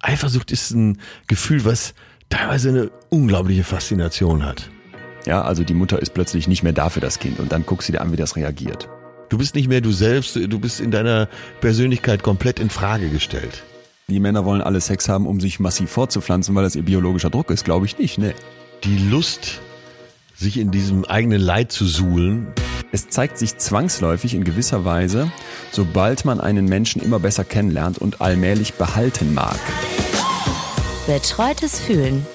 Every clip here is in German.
Eifersucht ist ein Gefühl, was teilweise eine unglaubliche Faszination hat. Ja, also die Mutter ist plötzlich nicht mehr da für das Kind und dann guckst du dir an, wie das reagiert. Du bist nicht mehr du selbst, du bist in deiner Persönlichkeit komplett in Frage gestellt. Die Männer wollen alle Sex haben, um sich massiv fortzupflanzen, weil das ihr biologischer Druck ist, glaube ich nicht, ne? Die Lust, sich in diesem eigenen Leid zu suhlen. Es zeigt sich zwangsläufig in gewisser Weise, sobald man einen Menschen immer besser kennenlernt und allmählich behalten mag. Betreutes Fühlen.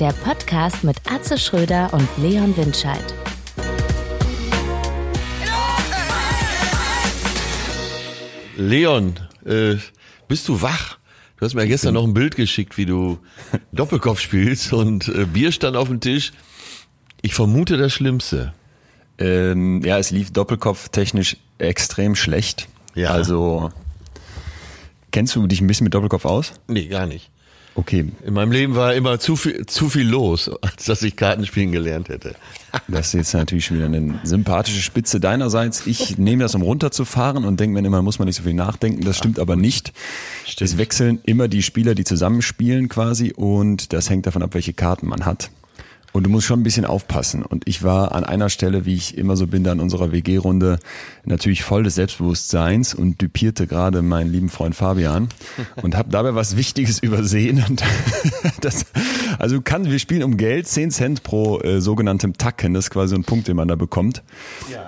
Der Podcast mit Atze Schröder und Leon Windscheid. Leon, äh, bist du wach? Du hast mir ja gestern noch ein Bild geschickt, wie du Doppelkopf spielst und äh, Bier stand auf dem Tisch. Ich vermute das Schlimmste. Ähm, ja, es lief Doppelkopf technisch extrem schlecht. Ja. Also, kennst du dich ein bisschen mit Doppelkopf aus? Nee, gar nicht. Okay, In meinem Leben war immer zu viel, zu viel los, als dass ich Kartenspielen gelernt hätte. das ist jetzt natürlich schon wieder eine sympathische Spitze deinerseits. Ich nehme das, um runterzufahren und denke mir immer, muss man nicht so viel nachdenken. Das stimmt aber nicht. Es wechseln immer die Spieler, die zusammenspielen quasi und das hängt davon ab, welche Karten man hat. Und du musst schon ein bisschen aufpassen. Und ich war an einer Stelle, wie ich immer so bin, da in unserer WG-Runde, natürlich voll des Selbstbewusstseins und düpierte gerade meinen lieben Freund Fabian und habe dabei was Wichtiges übersehen. Und das, also kann, wir spielen um Geld, 10 Cent pro äh, sogenanntem Tacken, das ist quasi ein Punkt, den man da bekommt.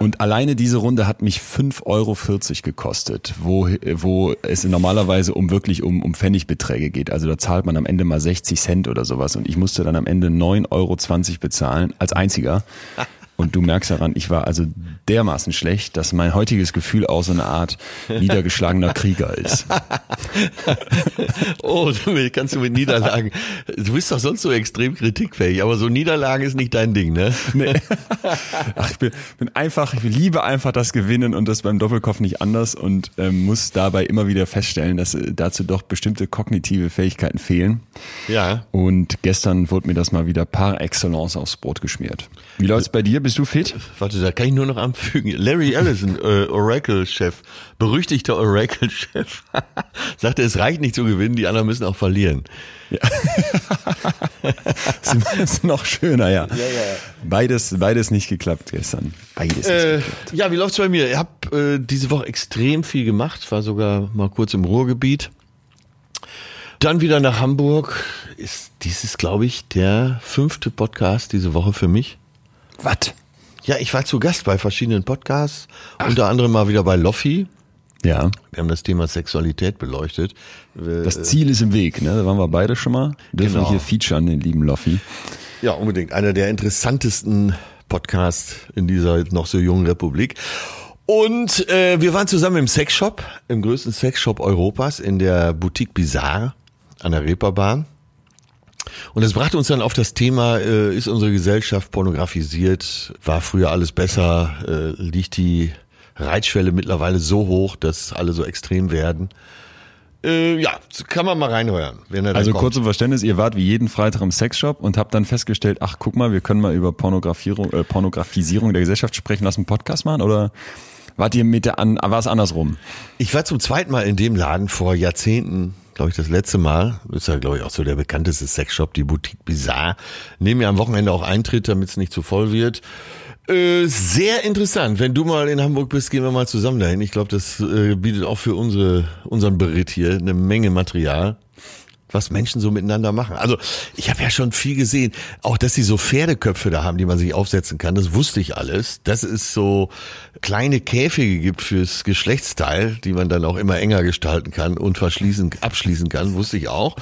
Und alleine diese Runde hat mich 5,40 Euro gekostet, wo, wo es normalerweise um wirklich um, um Pfennigbeträge geht. Also da zahlt man am Ende mal 60 Cent oder sowas. Und ich musste dann am Ende 9,20 Euro bezahlen, als einziger. Und du merkst daran, ich war also dermaßen schlecht, dass mein heutiges Gefühl auch so eine Art niedergeschlagener Krieger ist. Oh, damit kannst du mit Niederlagen. Du bist doch sonst so extrem kritikfähig, aber so Niederlagen ist nicht dein Ding, ne? Nee. Ach, ich bin, bin einfach, ich liebe einfach das Gewinnen und das beim Doppelkopf nicht anders und ähm, muss dabei immer wieder feststellen, dass äh, dazu doch bestimmte kognitive Fähigkeiten fehlen. Ja. Und gestern wurde mir das mal wieder par excellence aufs Brot geschmiert. Wie läuft's bei dir? Bist du fit? Warte, da kann ich nur noch anfügen. Larry Ellison, äh, Oracle-Chef, berüchtigter Oracle-Chef, sagte, es reicht nicht zu gewinnen, die anderen müssen auch verlieren. Das ist noch schöner, ja. Beides, beides nicht geklappt gestern. Beides nicht Äh, geklappt. ja, wie läuft's bei mir? Ich habe äh, diese Woche extrem viel gemacht, war sogar mal kurz im Ruhrgebiet. Dann wieder nach Hamburg. Ist dieses, glaube ich, der fünfte Podcast diese Woche für mich. Was? Ja, ich war zu Gast bei verschiedenen Podcasts, unter anderem mal wieder bei Loffi. Ja. Wir haben das Thema Sexualität beleuchtet. Äh, Das Ziel ist im Weg, ne? Da waren wir beide schon mal. Dürfen Genau. wir hier featuren, den lieben Loffi. Ja, unbedingt. Einer der interessantesten Podcasts in dieser noch so jungen Republik. Und äh, wir waren zusammen im Sexshop, im größten Sexshop Europas, in der Boutique Bizarre an der Reeperbahn. Und das brachte uns dann auf das Thema, äh, ist unsere Gesellschaft pornografisiert? War früher alles besser? Äh, liegt die Reitschwelle mittlerweile so hoch, dass alle so extrem werden? Äh, ja, kann man mal reinhören. Wenn er Also kommt. kurz zum Verständnis, ihr wart wie jeden Freitag im Sexshop und habt dann festgestellt, ach guck mal, wir können mal über Pornografierung, äh, Pornografisierung der Gesellschaft sprechen, lass einen Podcast machen oder wart ihr mit der an, war es andersrum? Ich war zum zweiten Mal in dem Laden vor Jahrzehnten, glaube ich, das letzte Mal. Ist ja, glaube ich, auch so der bekannteste Sexshop, die Boutique Bizarre. Nehmen ja am Wochenende auch Eintritt, damit es nicht zu voll wird. Äh, sehr interessant. Wenn du mal in Hamburg bist, gehen wir mal zusammen dahin. Ich glaube, das äh, bietet auch für unsere, unseren Beritt hier eine Menge Material was Menschen so miteinander machen. Also ich habe ja schon viel gesehen, auch dass sie so Pferdeköpfe da haben, die man sich aufsetzen kann, das wusste ich alles. Dass es so kleine Käfige gibt fürs Geschlechtsteil, die man dann auch immer enger gestalten kann und verschließen, abschließen kann, wusste ich auch.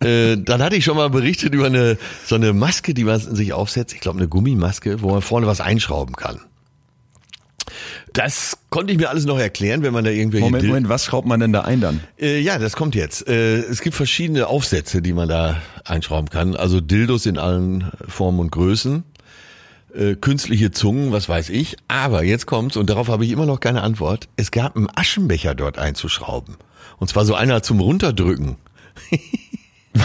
äh, dann hatte ich schon mal berichtet über eine so eine Maske, die man sich aufsetzt, ich glaube eine Gummimaske, wo man vorne was einschrauben kann. Das konnte ich mir alles noch erklären, wenn man da irgendwelche Moment, Dil- Moment, was schraubt man denn da ein dann? äh, ja, das kommt jetzt. Äh, es gibt verschiedene Aufsätze, die man da einschrauben kann. Also Dildos in allen Formen und Größen. Äh, künstliche Zungen, was weiß ich. Aber jetzt kommt's, und darauf habe ich immer noch keine Antwort. Es gab einen Aschenbecher dort einzuschrauben. Und zwar so einer zum Runterdrücken.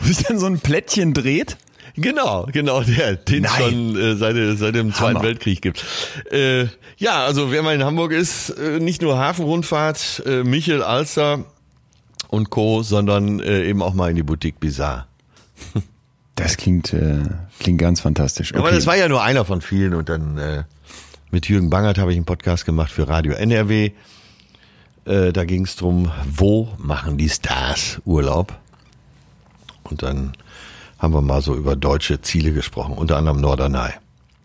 Wo sich dann so ein Plättchen dreht? Genau, genau, der, den Nein. schon äh, seit, seit dem Zweiten Hammer. Weltkrieg gibt. Äh, ja, also wer mal in Hamburg ist, äh, nicht nur Hafenrundfahrt, äh, Michel, Alster, und Co., sondern äh, eben auch mal in die Boutique Bizarre. Das klingt, äh, klingt ganz fantastisch. Okay. Aber das war ja nur einer von vielen und dann äh, mit Jürgen Bangert habe ich einen Podcast gemacht für Radio NRW. Äh, da ging es drum, wo machen die Stars Urlaub? Und dann haben wir mal so über deutsche Ziele gesprochen, unter anderem Norderney.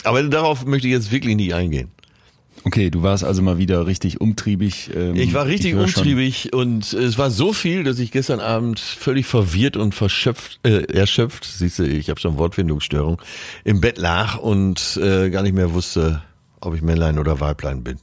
Aber darauf möchte ich jetzt wirklich nicht eingehen. Okay, du warst also mal wieder richtig umtriebig. Ähm, ich war richtig ich umtriebig und es war so viel, dass ich gestern Abend völlig verwirrt und verschöpft, äh, erschöpft, siehst du, ich habe schon Wortfindungsstörung, im Bett lag und äh, gar nicht mehr wusste, ob ich Männlein oder Weiblein bin.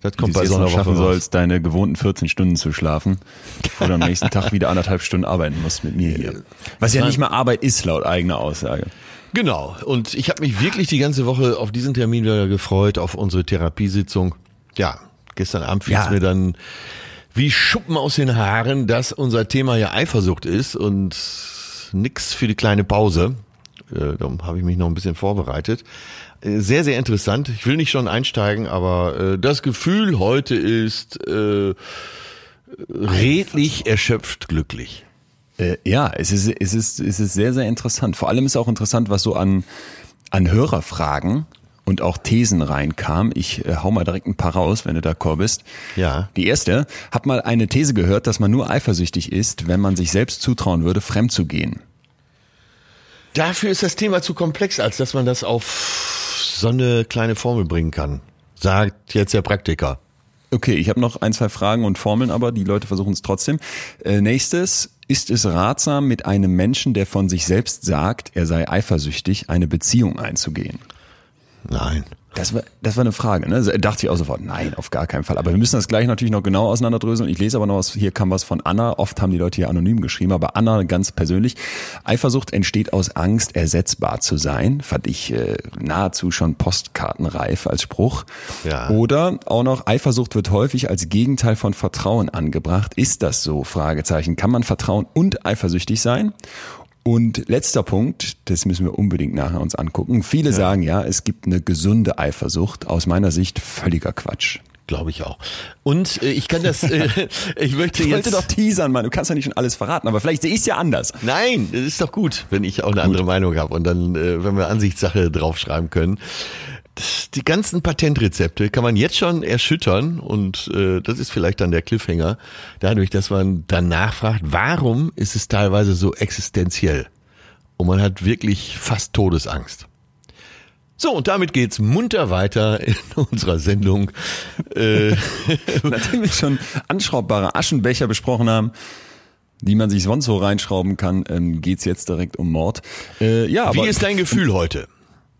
Das kommt bei so einer Woche schaffen raus. sollst, deine gewohnten 14 Stunden zu schlafen, bevor du am nächsten Tag wieder anderthalb Stunden arbeiten musst mit mir hier. Was ja nicht mal Arbeit ist, laut eigener Aussage. Genau. Und ich habe mich wirklich die ganze Woche auf diesen Termin wieder gefreut, auf unsere Therapiesitzung. Ja, gestern Abend fiel es ja. mir dann wie Schuppen aus den Haaren, dass unser Thema ja Eifersucht ist und nix für die kleine Pause. Äh, darum habe ich mich noch ein bisschen vorbereitet. Äh, sehr, sehr interessant. Ich will nicht schon einsteigen, aber äh, das Gefühl heute ist äh, redlich erschöpft glücklich. Äh, ja, es ist, es, ist, es ist sehr, sehr interessant. Vor allem ist auch interessant, was so an, an Hörerfragen und auch Thesen reinkam. Ich äh, hau mal direkt ein paar raus, wenn du da Chor bist. Ja. Die erste, hab mal eine These gehört, dass man nur eifersüchtig ist, wenn man sich selbst zutrauen würde, fremd zu gehen. Dafür ist das Thema zu komplex, als dass man das auf so eine kleine Formel bringen kann. Sagt jetzt der Praktiker. Okay, ich habe noch ein, zwei Fragen und Formeln, aber die Leute versuchen es trotzdem. Äh, nächstes, ist es ratsam, mit einem Menschen, der von sich selbst sagt, er sei eifersüchtig, eine Beziehung einzugehen? Nein. Das war, das war eine Frage, ne? Dachte ich auch sofort, nein, auf gar keinen Fall. Aber wir müssen das gleich natürlich noch genau auseinanderdröseln. Ich lese aber noch was, hier kam was von Anna. Oft haben die Leute hier anonym geschrieben, aber Anna ganz persönlich. Eifersucht entsteht aus Angst, ersetzbar zu sein. Fand ich äh, nahezu schon postkartenreif als Spruch. Ja. Oder auch noch, Eifersucht wird häufig als Gegenteil von Vertrauen angebracht. Ist das so? Fragezeichen. Kann man Vertrauen und eifersüchtig sein? Und letzter Punkt, das müssen wir unbedingt nachher uns angucken. Viele ja. sagen ja, es gibt eine gesunde Eifersucht. Aus meiner Sicht völliger Quatsch. Glaube ich auch. Und äh, ich kann das, äh, ich möchte ich jetzt. wollte doch teasern, Mann. Du kannst ja nicht schon alles verraten, aber vielleicht sehe ich es ja anders. Nein, das ist doch gut, wenn ich auch eine gut. andere Meinung habe und dann, äh, wenn wir Ansichtssache draufschreiben können die ganzen Patentrezepte kann man jetzt schon erschüttern und äh, das ist vielleicht dann der Cliffhanger, dadurch, dass man dann nachfragt, warum ist es teilweise so existenziell? Und man hat wirklich fast Todesangst. So, und damit geht's munter weiter in unserer Sendung. Äh, Nachdem wir schon anschraubbare Aschenbecher besprochen haben, die man sich sonst so reinschrauben kann, ähm, geht's jetzt direkt um Mord. Äh, ja, Wie aber, ist dein Gefühl heute?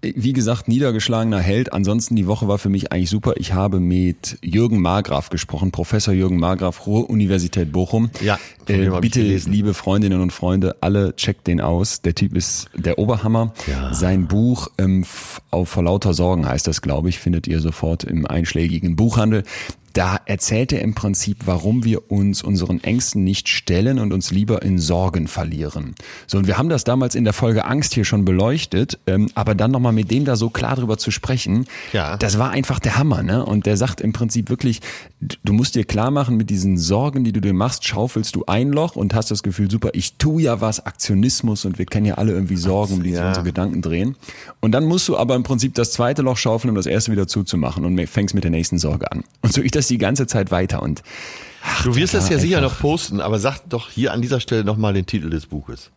Wie gesagt, niedergeschlagener Held. Ansonsten die Woche war für mich eigentlich super. Ich habe mit Jürgen Margraf gesprochen, Professor Jürgen Margraf, Ruhr-Universität Bochum. Ja, äh, bitte, liebe Freundinnen und Freunde, alle checkt den aus. Der Typ ist der Oberhammer. Ja. Sein Buch ähm, auf vor lauter Sorgen heißt das, glaube ich, findet ihr sofort im einschlägigen Buchhandel da erzählt er im Prinzip, warum wir uns unseren Ängsten nicht stellen und uns lieber in Sorgen verlieren. So, und wir haben das damals in der Folge Angst hier schon beleuchtet, ähm, aber dann nochmal mit dem da so klar drüber zu sprechen, ja. das war einfach der Hammer, ne? Und der sagt im Prinzip wirklich, du musst dir klar machen, mit diesen Sorgen, die du dir machst, schaufelst du ein Loch und hast das Gefühl, super, ich tu ja was, Aktionismus und wir kennen ja alle irgendwie Sorgen, um die ja. unsere Gedanken drehen. Und dann musst du aber im Prinzip das zweite Loch schaufeln, um das erste wieder zuzumachen und fängst mit der nächsten Sorge an. Und so ich das die ganze Zeit weiter und ach, Du wirst das ja sicher noch posten, aber sag doch hier an dieser Stelle nochmal den Titel des Buches.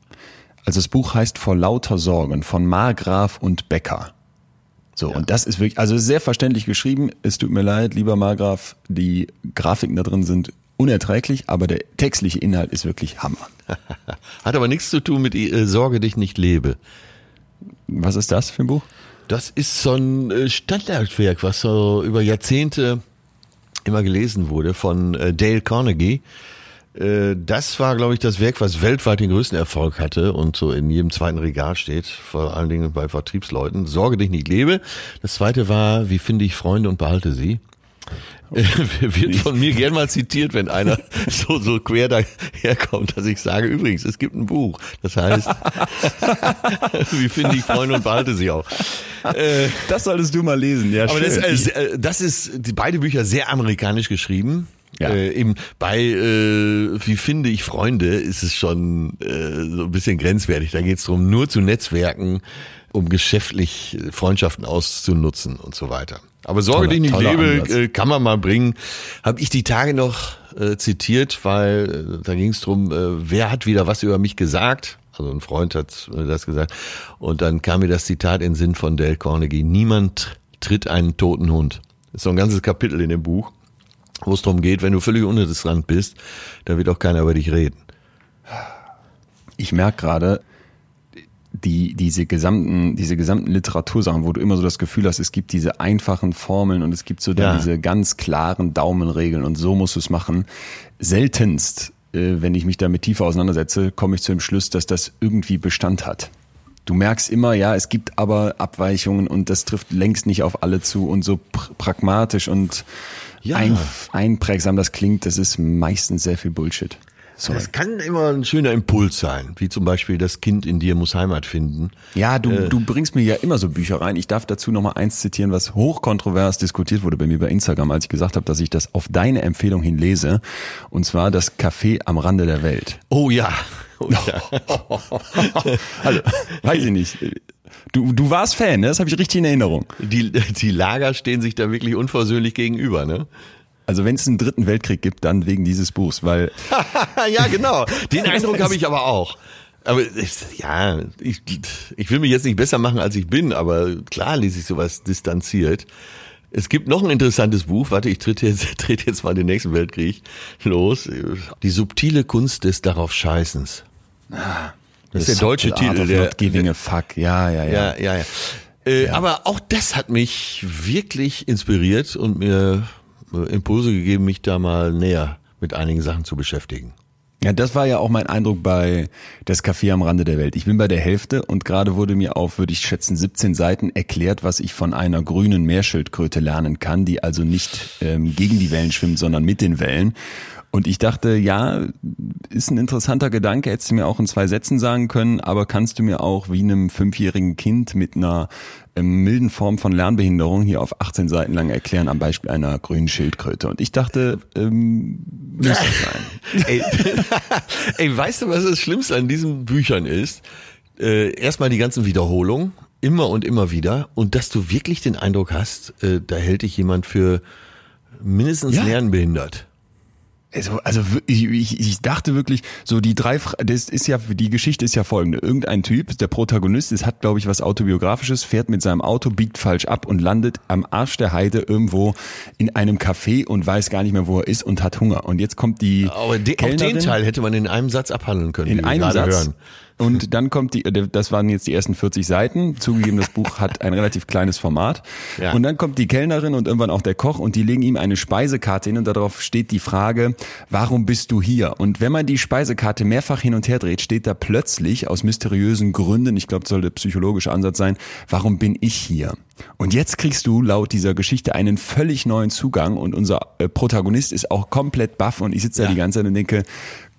Also das Buch heißt Vor lauter Sorgen von Margraf und Becker. So, ja. und das ist wirklich, also sehr verständlich geschrieben. Es tut mir leid, lieber Margraf, die Grafiken da drin sind unerträglich, aber der textliche Inhalt ist wirklich Hammer. Hat aber nichts zu tun mit äh, Sorge dich nicht lebe. Was ist das für ein Buch? Das ist so ein äh, Standardwerk, was so über Jahrzehnte immer gelesen wurde von äh, Dale Carnegie. Äh, das war, glaube ich, das Werk, was weltweit den größten Erfolg hatte und so in jedem zweiten Regal steht, vor allen Dingen bei Vertriebsleuten. Sorge dich nicht lebe. Das zweite war, wie finde ich Freunde und behalte sie. wird von mir gern mal zitiert, wenn einer so, so quer daherkommt, dass ich sage, übrigens, es gibt ein Buch. Das heißt, wie finde ich Freunde und behalte sie auch. Äh, das solltest du mal lesen, ja. Aber das, äh, das ist die beide Bücher sehr amerikanisch geschrieben. Ja. Äh, eben bei, äh, wie finde ich Freunde, ist es schon äh, so ein bisschen grenzwertig. Da geht es darum, nur zu Netzwerken, um geschäftlich Freundschaften auszunutzen und so weiter. Aber Sorge, Toller- die ich nicht lebe, Ansatz. äh, kann man mal bringen. Habe ich die Tage noch äh, zitiert, weil äh, da ging es drum, äh, wer hat wieder was über mich gesagt? Also ein Freund hat äh, das gesagt. Und dann kam mir das Zitat in den Sinn von Dale Carnegie. Niemand tritt einen toten Hund. Das ist so ein ganzes Kapitel in dem Buch, wo es darum geht, wenn du völlig uninteressant bist, da wird auch keiner über dich reden. ich merke gerade, die, diese gesamten, diese gesamten Literatursachen, wo du immer so das Gefühl hast, es gibt diese einfachen Formeln und es gibt so Ja. diese ganz klaren Daumenregeln und so musst du es machen. Seltenst, äh, wenn ich mich damit tiefer auseinandersetze, komme ich zu dem Schluss, dass das irgendwie Bestand hat. Du merkst immer, ja, es gibt aber Abweichungen und das trifft längst nicht auf alle zu und so pr pragmatisch und Ja. ein, einprägsam das klingt, das ist meistens sehr viel Bullshit. Sorry. Das kann immer ein schöner Impuls sein, wie zum Beispiel das Kind in dir muss Heimat finden. Ja, du, Äh. du bringst mir ja immer so Bücher rein. Ich darf dazu noch mal eins zitieren, was hochkontrovers diskutiert wurde bei mir bei Instagram, als ich gesagt habe, dass ich das auf deine Empfehlung hin lese. Und zwar das Café am Rande der Welt. Oh ja. Oh ja. Also, weiß ich nicht. Du, du warst Fan, ne? das habe ich richtig in Erinnerung. Die, die Lager stehen sich da wirklich unversöhnlich gegenüber, ne? Also wenn es einen dritten Weltkrieg gibt, dann wegen dieses Buchs, weil ja, genau. Den Eindruck habe ich aber auch. Aber ich, ja, ich, ich will mich jetzt nicht besser machen, als ich bin, aber klar lese ich sowas distanziert. Es gibt noch ein interessantes Buch, warte, ich trete jetzt, trete jetzt mal den nächsten Weltkrieg los. Die subtile Kunst des darauf Scheißens. Das ist der deutsche Titel. Der, not giving a fuck. Ja, ja, ja. ja, ja, ja. Äh, Aber auch das hat mich wirklich inspiriert und mir Impulse gegeben, mich da mal näher mit einigen Sachen zu beschäftigen. Ja, das war ja auch mein Eindruck bei das Café am Rande der Welt. Ich bin bei der Hälfte und gerade wurde mir auf, würde ich schätzen, 17 Seiten erklärt, was ich von einer grünen Meerschildkröte lernen kann, die also nicht ähm, gegen die Wellen schwimmt, sondern mit den Wellen. Und ich dachte, ja, ist ein interessanter Gedanke, hättest du mir auch in zwei Sätzen sagen können, aber kannst du mir auch wie einem fünfjährigen Kind mit einer ähm, milden Form von Lernbehinderung hier auf 18 Seiten lang erklären, am Beispiel einer grünen Schildkröte. Und ich dachte, ähm, müsste sein. Ey, ey, weißt du, was das Schlimmste an diesen Büchern ist? Äh, erstmal die ganzen Wiederholungen, immer und immer wieder. Und dass du wirklich den Eindruck hast, äh, da hält dich jemand für mindestens Ja. lernbehindert. Also, also ich, ich, dachte wirklich, so die drei, das ist ja, die Geschichte ist ja folgende. Irgendein Typ, der Protagonist ist, hat glaube ich was autobiografisches, fährt mit seinem Auto, biegt falsch ab und landet am Arsch der Heide irgendwo in einem Café und weiß gar nicht mehr, wo er ist und hat Hunger. Und jetzt kommt die Aber de, auch den Teil hätte man in einem Satz abhandeln können, wie in einem Satz. hören. Und dann kommt die, äh, das waren jetzt die ersten 40 Seiten. Zugegeben, das Buch hat ein relativ kleines Format. Ja. Und dann kommt die Kellnerin und irgendwann auch der Koch und die legen ihm eine Speisekarte hin und darauf steht die Frage, warum bist du hier? Und wenn man die Speisekarte mehrfach hin und her dreht, steht da plötzlich aus mysteriösen Gründen, ich glaube, das soll der psychologische Ansatz sein, warum bin ich hier? Und jetzt kriegst du laut dieser Geschichte einen völlig neuen Zugang und unser äh, Protagonist ist auch komplett baff und ich sitze da die ganze Zeit und denke,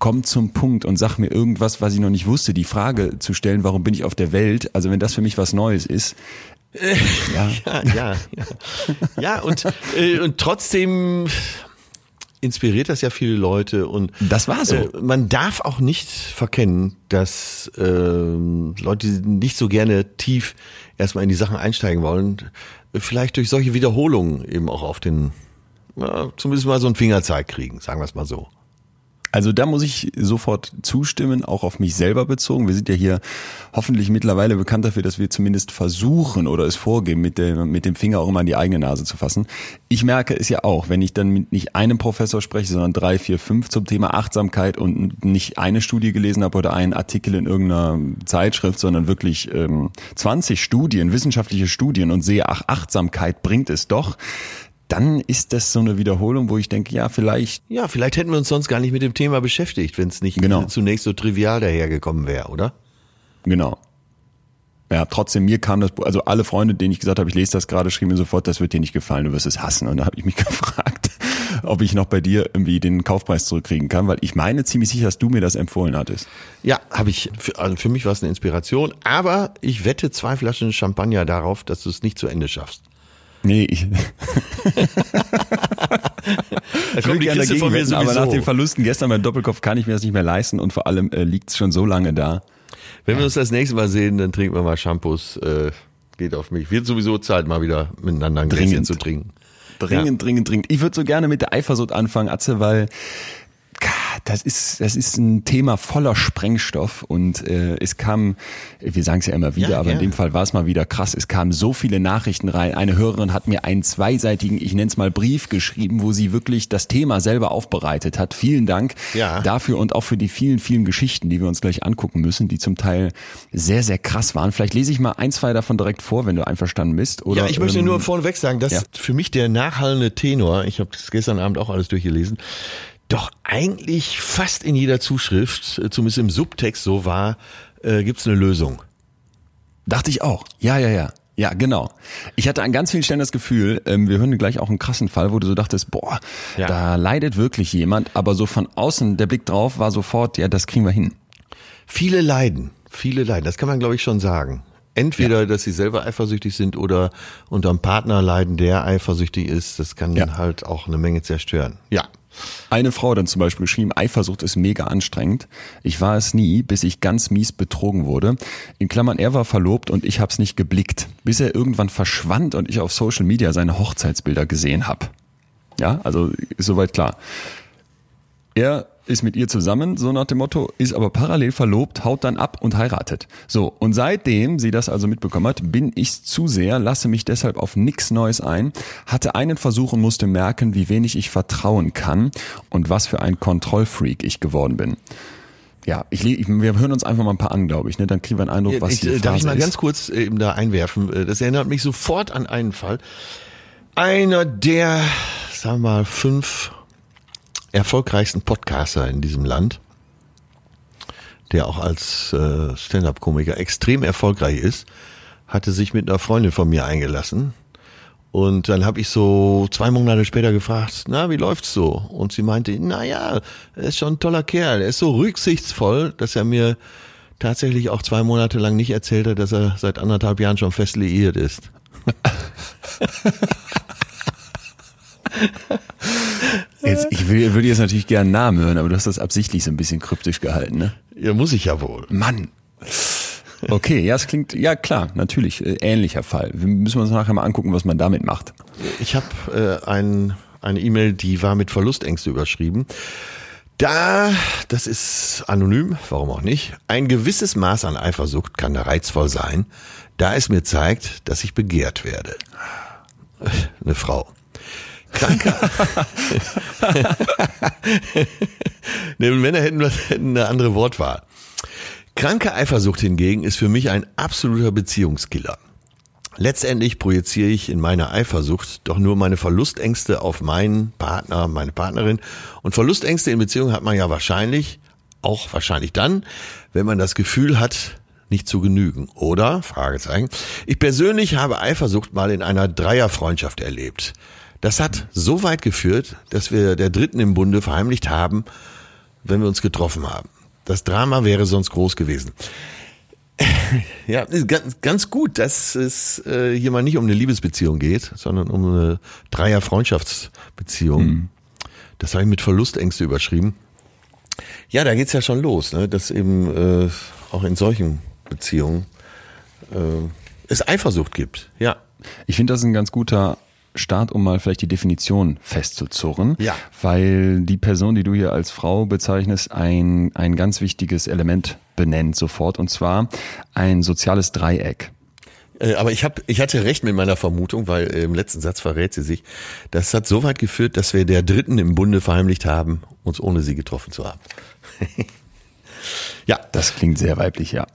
komm zum Punkt und sag mir irgendwas, was ich noch nicht wusste. Die Frage zu stellen, warum bin ich auf der Welt? Also wenn das für mich was Neues ist. ja. Ja, ja, ja. Ja, und, äh, und trotzdem inspiriert das ja viele Leute und Das war so. Äh, man darf auch nicht verkennen, dass ähm, Leute, die nicht so gerne tief erstmal in die Sachen einsteigen wollen, äh, vielleicht durch solche Wiederholungen eben auch auf den, ja, zumindest mal so einen Fingerzeig kriegen, sagen wir es mal so. Also da muss ich sofort zustimmen, auch auf mich selber bezogen. Wir sind ja hier hoffentlich mittlerweile bekannt dafür, dass wir zumindest versuchen oder es vorgeben, mit dem, mit dem Finger auch immer an die eigene Nase zu fassen. Ich merke es ja auch, wenn ich dann mit nicht einem Professor spreche, sondern drei, vier, fünf zum Thema Achtsamkeit und nicht eine Studie gelesen habe oder einen Artikel in irgendeiner Zeitschrift, sondern wirklich ähm, 20 Studien, wissenschaftliche Studien und sehe, ach, Achtsamkeit bringt es doch. Dann ist das so eine Wiederholung, wo ich denke, ja, vielleicht Ja, vielleicht hätten wir uns sonst gar nicht mit dem Thema beschäftigt, wenn es nicht Genau. zunächst so trivial dahergekommen wäre, oder? Genau. Ja, trotzdem, mir kam das Buch, also alle Freunde, denen ich gesagt habe, ich lese das gerade, schrieben mir sofort, das wird dir nicht gefallen, du wirst es hassen. Und da habe ich mich gefragt, ob ich noch bei dir irgendwie den Kaufpreis zurückkriegen kann, weil ich meine ziemlich sicher, dass du mir das empfohlen hattest. Ja, habe ich. Für, also für mich war es eine Inspiration, aber ich wette zwei Flaschen Champagner darauf, dass du es nicht zu Ende schaffst. Nee, ich, ich würde gerne dagegen wetten, aber nach den Verlusten gestern beim Doppelkopf kann ich mir das nicht mehr leisten und vor allem äh, liegt es schon so lange da. Wenn wir uns das nächste Mal sehen, dann trinken wir mal Shampoos. Äh, geht auf mich. Wird sowieso Zeit, mal wieder miteinander ein Gläschen zu trinken. Dringend, ja. dringend, dringend. Ich würde so gerne mit der Eifersucht anfangen, Atze, weil das ist, das ist ein Thema voller Sprengstoff und äh, es kam, wir sagen es ja immer wieder, ja, aber ja. in dem Fall war es mal wieder krass, es kamen so viele Nachrichten rein. Eine Hörerin hat mir einen zweiseitigen, ich nenne es mal Brief geschrieben, wo sie wirklich das Thema selber aufbereitet hat. Vielen Dank ja. dafür und auch für die vielen, vielen Geschichten, die wir uns gleich angucken müssen, die zum Teil sehr, sehr krass waren. Vielleicht lese ich mal ein, zwei davon direkt vor, wenn du einverstanden bist. Oder, ja, ich möchte ähm, nur vorneweg sagen, dass für mich der nachhallende Tenor, ich habe das gestern Abend auch alles durchgelesen, doch eigentlich fast in jeder Zuschrift, äh, zumindest im Subtext so war, äh, gibt's eine Lösung. Dachte ich auch. Ja, ja, ja. Ja, genau. Ich hatte an ganz vielen Stellen das Gefühl, ähm, wir hören gleich auch einen krassen Fall, wo du so dachtest, boah, ja. da leidet wirklich jemand, aber so von außen der Blick drauf war sofort, ja, das kriegen wir hin. Viele leiden, viele leiden, das kann man glaube ich schon sagen. Entweder, ja. dass sie selber eifersüchtig sind oder unter einem Partner leiden, der eifersüchtig ist, das kann ja. halt auch eine Menge zerstören. Ja. Eine Frau dann zum Beispiel geschrieben, Eifersucht ist mega anstrengend. Ich war es nie, bis ich ganz mies betrogen wurde. In Klammern, er war verlobt und ich hab's nicht geblickt, bis er irgendwann verschwand und ich auf Social Media seine Hochzeitsbilder gesehen hab. Ja, also soweit klar. Er ist mit ihr zusammen, so nach dem Motto, ist aber parallel verlobt, haut dann ab und heiratet. So, und seitdem sie das also mitbekommen hat, bin ich zu sehr, lasse mich deshalb auf nichts Neues ein, hatte einen Versuch und musste merken, wie wenig ich vertrauen kann und was für ein Kontrollfreak ich geworden bin. Ja, ich, ich, wir hören uns einfach mal ein paar an, glaube ich. Ne? Dann kriegen wir einen Eindruck, was ich, die Phase Darf ich mal ist. ganz kurz eben da einwerfen? Äh, das erinnert mich sofort an einen Fall. Einer der, sagen wir mal, fünf erfolgreichsten Podcaster in diesem Land, der auch als äh, Stand-up-Komiker extrem erfolgreich ist, hatte sich mit einer Freundin von mir eingelassen. Und dann habe ich so zwei Monate später gefragt, na, wie läuft's so? Und sie meinte, na ja, er ist schon ein toller Kerl, er ist so rücksichtsvoll, dass er mir tatsächlich auch zwei Monate lang nicht erzählt hat, dass er seit anderthalb Jahren schon fest liiert ist. Jetzt, ich will, würde jetzt natürlich gerne einen Namen hören, aber du hast das absichtlich so ein bisschen kryptisch gehalten, ne? Ja, muss ich ja wohl. Mann. Okay, ja, es klingt, ja klar, natürlich, äh, ähnlicher Fall. Wir müssen uns nachher mal angucken, was man damit macht. Ich habe äh, ein, eine E-Mail, die war mit Verlustängste überschrieben. Da, das ist anonym, warum auch nicht, ein gewisses Maß an Eifersucht kann da reizvoll sein, da es mir zeigt, dass ich begehrt werde. Eine Frau. Kranker. ne, Männer hätten, hätten eine andere Wortwahl. Kranke Eifersucht hingegen ist für mich ein absoluter Beziehungskiller. Letztendlich projiziere ich in meiner Eifersucht doch nur meine Verlustängste auf meinen Partner, meine Partnerin. Und Verlustängste in Beziehungen hat man ja wahrscheinlich, auch wahrscheinlich dann, wenn man das Gefühl hat, nicht zu genügen. Oder? Fragezeichen. Ich persönlich habe Eifersucht mal in einer Dreierfreundschaft erlebt. Das hat so weit geführt, dass wir der Dritten im Bunde verheimlicht haben, wenn wir uns getroffen haben. Das Drama wäre sonst groß gewesen. Ja, ganz, ganz gut, dass es äh, hier mal nicht um eine Liebesbeziehung geht, sondern um eine Dreier-Freundschaftsbeziehung. Mhm. Das habe ich mit Verlustängste überschrieben. Ja, da geht's ja schon los, ne? dass eben äh, auch in solchen Beziehungen äh, es Eifersucht gibt. Ja. Ich finde das ein ganz guter Start, um mal vielleicht die Definition festzuzurren. Ja. Weil die Person, die du hier als Frau bezeichnest, ein, ein ganz wichtiges Element benennt sofort. Und zwar ein soziales Dreieck. Äh, aber ich, hab, ich hatte recht mit meiner Vermutung, weil im letzten Satz verrät sie sich. Das hat so weit geführt, dass wir der Dritten im Bunde verheimlicht haben, uns ohne sie getroffen zu haben. ja. Das klingt sehr weiblich, ja.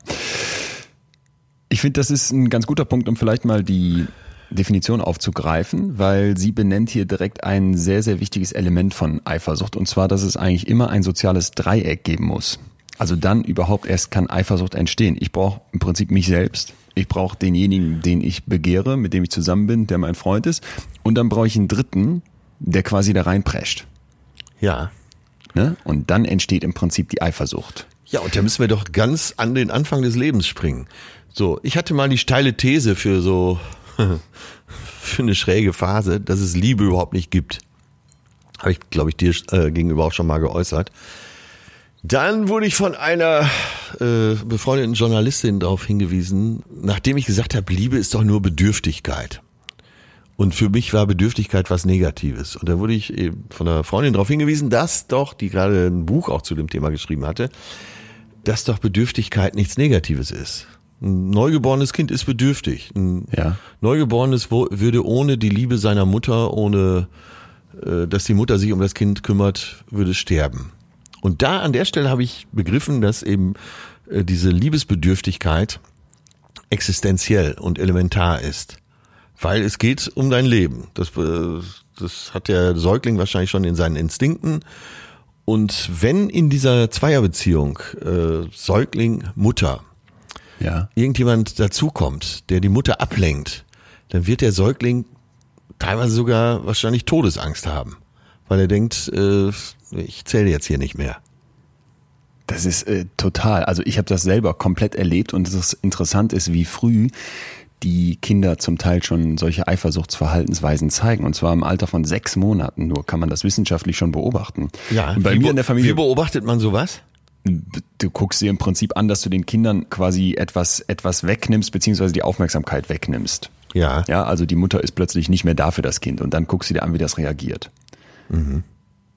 Ich finde, das ist ein ganz guter Punkt, um vielleicht mal die Definition aufzugreifen, weil sie benennt hier direkt ein sehr, sehr wichtiges Element von Eifersucht. Und zwar, dass es eigentlich immer ein soziales Dreieck geben muss. Also dann überhaupt erst kann Eifersucht entstehen. Ich brauche im Prinzip mich selbst. Ich brauche denjenigen, den ich begehre, mit dem ich zusammen bin, der mein Freund ist. Und dann brauche ich einen Dritten, der quasi da reinprescht. Ja. Ne? Und dann entsteht im Prinzip die Eifersucht. Ja, und da müssen wir doch ganz an den Anfang des Lebens springen. So, ich hatte mal die steile These für so für eine schräge Phase, dass es Liebe überhaupt nicht gibt. Habe ich, glaube ich, dir äh, gegenüber auch schon mal geäußert. Dann wurde ich von einer äh, befreundeten Journalistin darauf hingewiesen, nachdem ich gesagt habe, Liebe ist doch nur Bedürftigkeit. Und für mich war Bedürftigkeit was Negatives. Und da wurde ich eben von einer Freundin darauf hingewiesen, dass doch, die gerade ein Buch auch zu dem Thema geschrieben hatte, dass doch Bedürftigkeit nichts Negatives ist. Ein neugeborenes Kind ist bedürftig. Ein Ja. Neugeborenes würde ohne die Liebe seiner Mutter, ohne äh, dass die Mutter sich um das Kind kümmert, würde sterben. Und da an der Stelle habe ich begriffen, dass eben äh, diese Liebesbedürftigkeit existenziell und elementar ist. Weil es geht um dein Leben. Das, äh, das hat der Säugling wahrscheinlich schon in seinen Instinkten. Und wenn in dieser Zweierbeziehung äh, Säugling, Mutter, Ja. irgendjemand dazukommt, der die Mutter ablenkt, dann wird der Säugling teilweise sogar wahrscheinlich Todesangst haben. Weil er denkt, äh, ich zähle jetzt hier nicht mehr. Das ist äh, total. Also ich habe das selber komplett erlebt und das interessant ist, wie früh die Kinder zum Teil schon solche Eifersuchtsverhaltensweisen zeigen. Und zwar im Alter von sechs Monaten nur kann man das wissenschaftlich schon beobachten. und bei mir in der Familie Wie beobachtet man sowas? Du guckst dir im Prinzip an, dass du den Kindern quasi etwas, etwas wegnimmst, beziehungsweise die Aufmerksamkeit wegnimmst. Ja. Ja, also die Mutter ist plötzlich nicht mehr da für das Kind und dann guckst du dir an, wie das reagiert.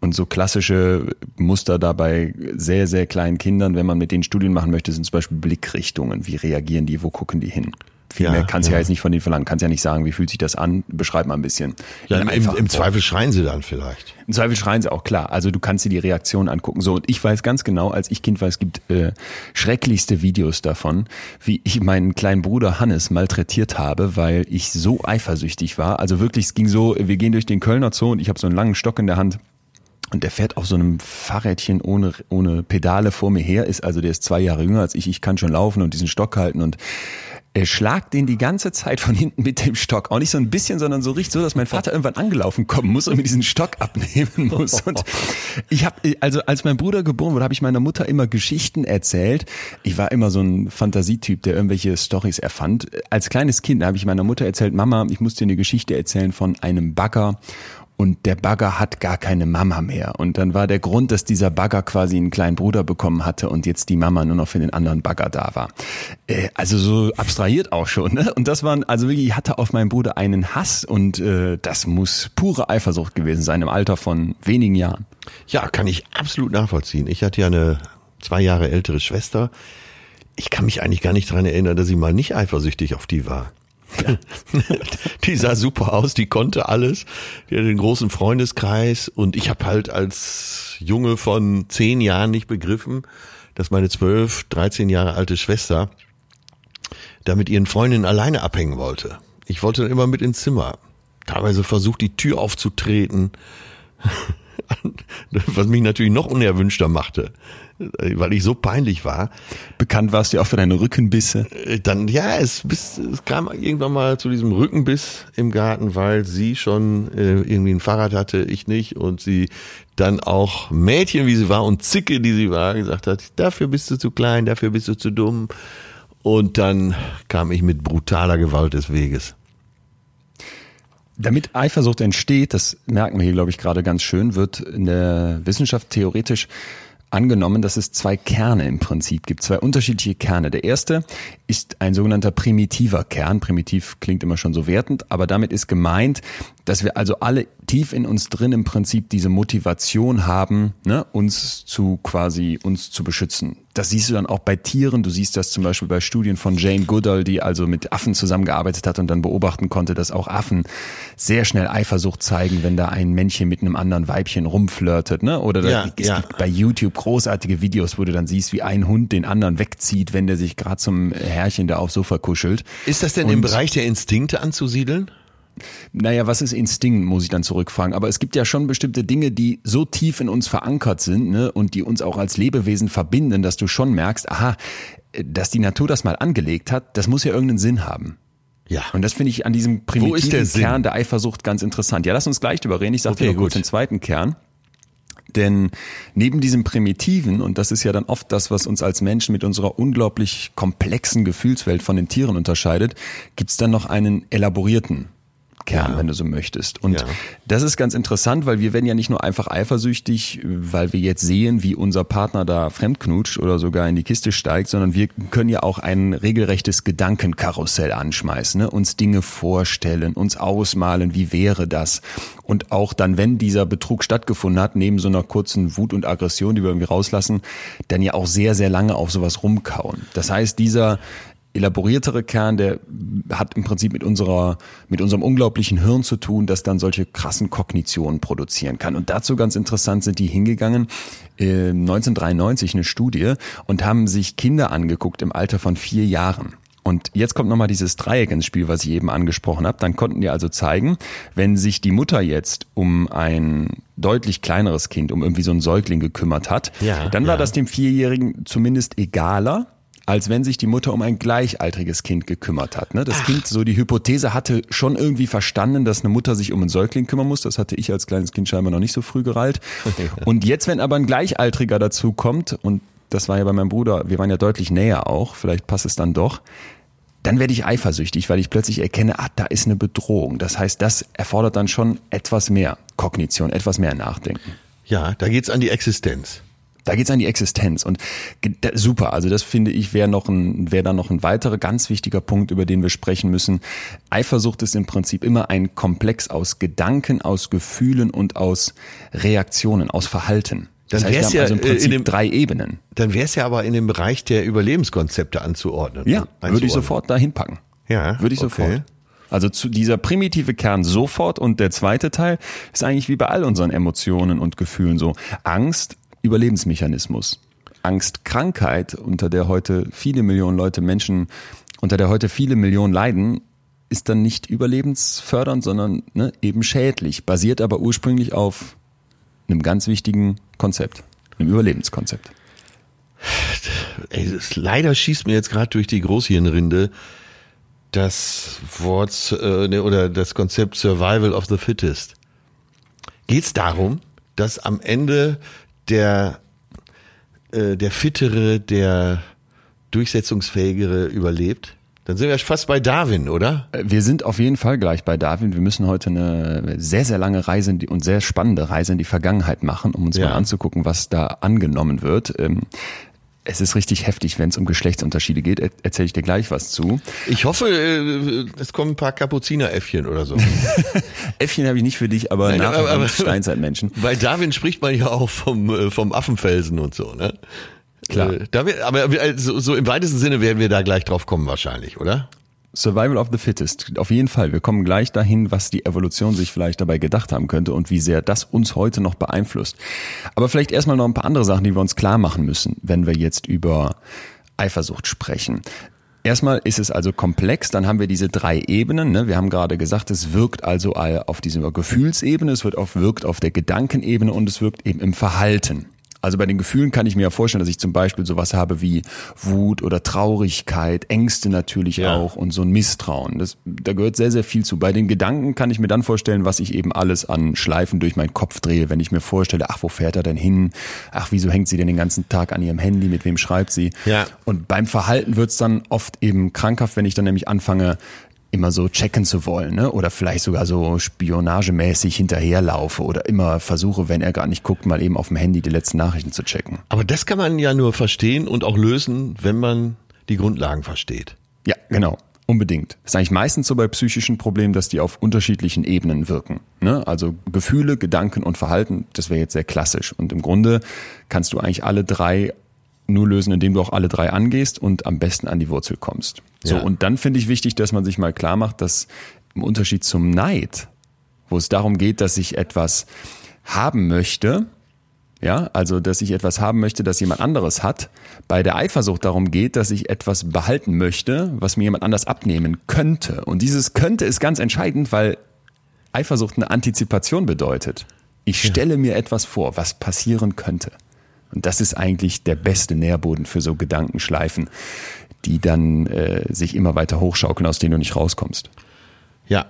Und so klassische Muster da bei sehr, sehr kleinen Kindern, wenn man mit denen Studien machen möchte, sind zum Beispiel Blickrichtungen. Wie reagieren die? Wo gucken die hin? Viel Ja, mehr kannst du ja. ja jetzt nicht von denen verlangen. Kannst ja nicht sagen, wie fühlt sich das an? Beschreib mal ein bisschen. Ja, im, im, Im. Zweifel schreien sie dann vielleicht. Im Zweifel schreien sie auch klar. Also du kannst dir die Reaktion angucken. So und ich weiß ganz genau, als ich Kind war, es gibt äh, schrecklichste Videos davon, wie ich meinen kleinen Bruder Hannes malträtiert habe, weil ich so eifersüchtig war. Also wirklich, es ging so: Wir gehen durch den Kölner Zoo und ich habe so einen langen Stock in der Hand. Und der fährt auf so einem Fahrrädchen ohne, ohne Pedale vor mir her, ist also der ist zwei Jahre jünger als ich, ich kann schon laufen und diesen Stock halten und er schlagt den die ganze Zeit von hinten mit dem Stock. Auch nicht so ein bisschen, sondern so richtig so, dass mein Vater irgendwann angelaufen kommen muss und mir diesen Stock abnehmen muss. Und ich habe, also als mein Bruder geboren wurde, habe ich meiner Mutter immer Geschichten erzählt. Ich war immer so ein Fantasietyp, der irgendwelche Stories erfand. Als kleines Kind habe ich meiner Mutter erzählt, Mama, ich muss dir eine Geschichte erzählen von einem Bagger und der Bagger hat gar keine Mama mehr. Und dann war der Grund, dass dieser Bagger quasi einen kleinen Bruder bekommen hatte und jetzt die Mama nur noch für den anderen Bagger da war. Äh, also so abstrahiert auch schon. Ne? Und das waren, also wirklich, ich hatte auf meinen Bruder einen Hass und äh, das muss pure Eifersucht gewesen sein im Alter von wenigen Jahren. Ja, kann ich absolut nachvollziehen. Ich hatte ja eine zwei Jahre ältere Schwester. Ich kann mich eigentlich gar nicht dran erinnern, dass ich mal nicht eifersüchtig auf die war. die sah super aus, die konnte alles, die hatte den großen Freundeskreis und ich habe halt als Junge von zehn Jahren nicht begriffen, dass meine zwölf, 13 Jahre alte Schwester da mit ihren Freundinnen alleine abhängen wollte. Ich wollte dann immer mit ins Zimmer. Teilweise versucht, die Tür aufzutreten, was mich natürlich noch unerwünschter machte, weil ich so peinlich war. Bekannt warst du auch für deine Rückenbisse. Äh, Dann, ja, es, bis, es kam irgendwann mal zu diesem Rückenbiss im Garten, weil sie schon äh, irgendwie ein Fahrrad hatte, ich nicht, und sie dann auch Mädchen, wie sie war und Zicke, die sie war, gesagt hat, dafür bist du zu klein, dafür bist du zu dumm. Und dann kam ich mit brutaler Gewalt des Weges. Damit Eifersucht entsteht, das merken wir hier, glaube ich, gerade ganz schön, wird in der Wissenschaft theoretisch angenommen, dass es zwei Kerne im Prinzip gibt, zwei unterschiedliche Kerne. Der erste ist ein sogenannter primitiver Kern. Primitiv klingt immer schon so wertend, aber damit ist gemeint, dass wir also alle tief in uns drin im Prinzip diese Motivation haben, ne, uns zu quasi uns zu beschützen. Das siehst du dann auch bei Tieren. Du siehst das zum Beispiel bei Studien von Jane Goodall, die also mit Affen zusammengearbeitet hat und dann beobachten konnte, dass auch Affen sehr schnell Eifersucht zeigen, wenn da ein Männchen mit einem anderen Weibchen rumflirtet. Ne? Oder da, Ja, es ja. gibt bei YouTube großartige Videos, wo du dann siehst, wie ein Hund den anderen wegzieht, wenn der sich gerade zum Herrchen da aufs Sofa kuschelt. Ist das denn im Und- Bereich der Instinkte anzusiedeln? Naja, was ist Instinkt, muss ich dann zurückfragen. Aber es gibt ja schon bestimmte Dinge, die so tief in uns verankert sind ne, und die uns auch als Lebewesen verbinden, dass du schon merkst, aha, dass die Natur das mal angelegt hat, das muss ja irgendeinen Sinn haben. Ja. Und das finde ich an diesem primitiven der Sinn? Kern der Eifersucht ganz interessant. Ja, lass uns gleich drüber reden. Ich sage Okay, dir noch kurz gut. den zweiten Kern. Denn neben diesem Primitiven, und das ist ja dann oft das, was uns als Menschen mit unserer unglaublich komplexen Gefühlswelt von den Tieren unterscheidet, gibt's dann noch einen elaborierten Kern, Ja. wenn du so möchtest. Und Ja. das ist ganz interessant, weil wir werden ja nicht nur einfach eifersüchtig, weil wir jetzt sehen, wie unser Partner da fremdknutscht oder sogar in die Kiste steigt, sondern wir können ja auch ein regelrechtes Gedankenkarussell anschmeißen, ne? uns Dinge vorstellen, uns ausmalen, wie wäre das. Und auch dann, wenn dieser Betrug stattgefunden hat, neben so einer kurzen Wut und Aggression, die wir irgendwie rauslassen, dann ja auch sehr, sehr lange auf sowas rumkauen. Das heißt, dieser elaboriertere Kern, der hat im Prinzip mit unserer, mit unserem unglaublichen Hirn zu tun, das dann solche krassen Kognitionen produzieren kann. Und dazu ganz interessant sind die hingegangen, äh, 1993 eine Studie und haben sich Kinder angeguckt im Alter von vier Jahren. Und jetzt kommt nochmal dieses Dreieck ins Spiel, was ich eben angesprochen habe. Dann konnten die also zeigen, wenn sich die Mutter jetzt um ein deutlich kleineres Kind, um irgendwie so einen Säugling gekümmert hat, Ja, dann war ja. das dem Vierjährigen zumindest egaler, als wenn sich die Mutter um ein gleichaltriges Kind gekümmert hat. Ne? Das Kind, so die Hypothese hatte schon irgendwie verstanden, dass eine Mutter sich um einen Säugling kümmern muss. Das hatte ich als kleines Kind scheinbar noch nicht so früh gereilt. Und jetzt, wenn aber ein Gleichaltriger dazu kommt, und das war ja bei meinem Bruder, wir waren ja deutlich näher auch, vielleicht passt es dann doch, dann werde ich eifersüchtig, weil ich plötzlich erkenne, ah, da ist eine Bedrohung. Das heißt, das erfordert dann schon etwas mehr Kognition, etwas mehr Nachdenken. Ja, da geht's an die Existenz. Da geht's an die Existenz und da- super. Also das finde ich wäre noch ein wäre dann noch ein weiterer ganz wichtiger Punkt, über den wir sprechen müssen. Eifersucht ist im Prinzip immer ein Komplex aus Gedanken, aus Gefühlen und aus Reaktionen, aus Verhalten. Das Dann heißt, wär's ja, also im äh, in Prinzip dem- drei Ebenen. Dann wäre es ja aber in dem Bereich der Überlebenskonzepte anzuordnen. Ja, würde ich sofort dahin packen. Ja, würde ich okay. sofort. Also zu dieser primitive Kern sofort und der zweite Teil ist eigentlich wie bei all unseren Emotionen und Gefühlen so. Angst, Überlebensmechanismus. Angst, Krankheit, unter der heute viele Millionen Leute Menschen, unter der heute viele Millionen leiden, ist dann nicht überlebensfördernd, sondern ne, eben schädlich, basiert aber ursprünglich auf einem ganz wichtigen Konzept, einem Überlebenskonzept. Ey, leider schießt mir jetzt gerade durch die Großhirnrinde das Wort äh, ne, oder das Konzept Survival of the Fittest. Geht es darum, dass am Ende der äh, der Fittere, der durchsetzungsfähigere überlebt? Dann sind wir fast bei Darwin, oder? Wir sind auf jeden Fall gleich bei Darwin. Wir müssen heute eine sehr, sehr lange Reise in die, und sehr spannende Reise in die Vergangenheit machen, um uns Ja. mal anzugucken, was da angenommen wird. Ähm, Es ist richtig heftig, wenn es um Geschlechtsunterschiede geht. Er Erzähle ich dir gleich was zu. Ich hoffe, äh, es kommen ein paar Kapuzineräffchen oder so. Äffchen habe ich nicht für dich, aber Nein, aber- aber- Steinzeitmenschen. Bei Darwin spricht man ja auch vom, äh, vom Affenfelsen und so, ne? Klar. Äh, Da wir, aber wir- also, so im weitesten Sinne werden wir da gleich drauf kommen wahrscheinlich, oder? Survival of the Fittest. Auf jeden Fall. Wir kommen gleich dahin, was die Evolution sich vielleicht dabei gedacht haben könnte und wie sehr das uns heute noch beeinflusst. Aber vielleicht erstmal noch ein paar andere Sachen, die wir uns klar machen müssen, wenn wir jetzt über Eifersucht sprechen. Erstmal ist es also komplex, dann haben wir diese drei Ebenen. Ne? Wir haben gerade gesagt, es wirkt also auf dieser Gefühlsebene, es wird auf, wirkt auf der Gedankenebene und es wirkt eben im Verhalten. Also bei den Gefühlen kann ich mir ja vorstellen, dass ich zum Beispiel sowas habe wie Wut oder Traurigkeit, Ängste natürlich Ja. auch und so ein Misstrauen. Das, da gehört sehr, sehr viel zu. Bei den Gedanken kann ich mir dann vorstellen, was ich eben alles an Schleifen durch meinen Kopf drehe, wenn ich mir vorstelle, ach, wo fährt er denn hin? Ach, wieso hängt sie denn den ganzen Tag an ihrem Handy? Mit wem schreibt sie? Ja. Und beim Verhalten wird's dann oft eben krankhaft, wenn ich dann nämlich anfange, immer so checken zu wollen, ne? Oder vielleicht sogar so spionagemäßig hinterherlaufe oder immer versuche, wenn er gar nicht guckt, mal eben auf dem Handy die letzten Nachrichten zu checken. Aber das kann man ja nur verstehen und auch lösen, wenn man die Grundlagen versteht. Ja, genau. Unbedingt. Das ist eigentlich meistens so bei psychischen Problemen, dass die auf unterschiedlichen Ebenen wirken. Ne? Also Gefühle, Gedanken und Verhalten, das wäre jetzt sehr klassisch. Und im Grunde kannst du eigentlich alle drei nur lösen, indem du auch alle drei angehst und am besten an die Wurzel kommst. So, Ja. und dann finde ich wichtig, dass man sich mal klar macht, dass im Unterschied zum Neid, wo es darum geht, dass ich etwas haben möchte, ja, also dass ich etwas haben möchte, das jemand anderes hat, bei der Eifersucht darum geht, dass ich etwas behalten möchte, was mir jemand anders abnehmen könnte. Und dieses könnte ist ganz entscheidend, weil Eifersucht eine Antizipation bedeutet. Ich stelle mir etwas vor, was passieren könnte. Und das ist eigentlich der beste Nährboden für so Gedankenschleifen, die dann äh, sich immer weiter hochschaukeln, aus denen du nicht rauskommst. Ja,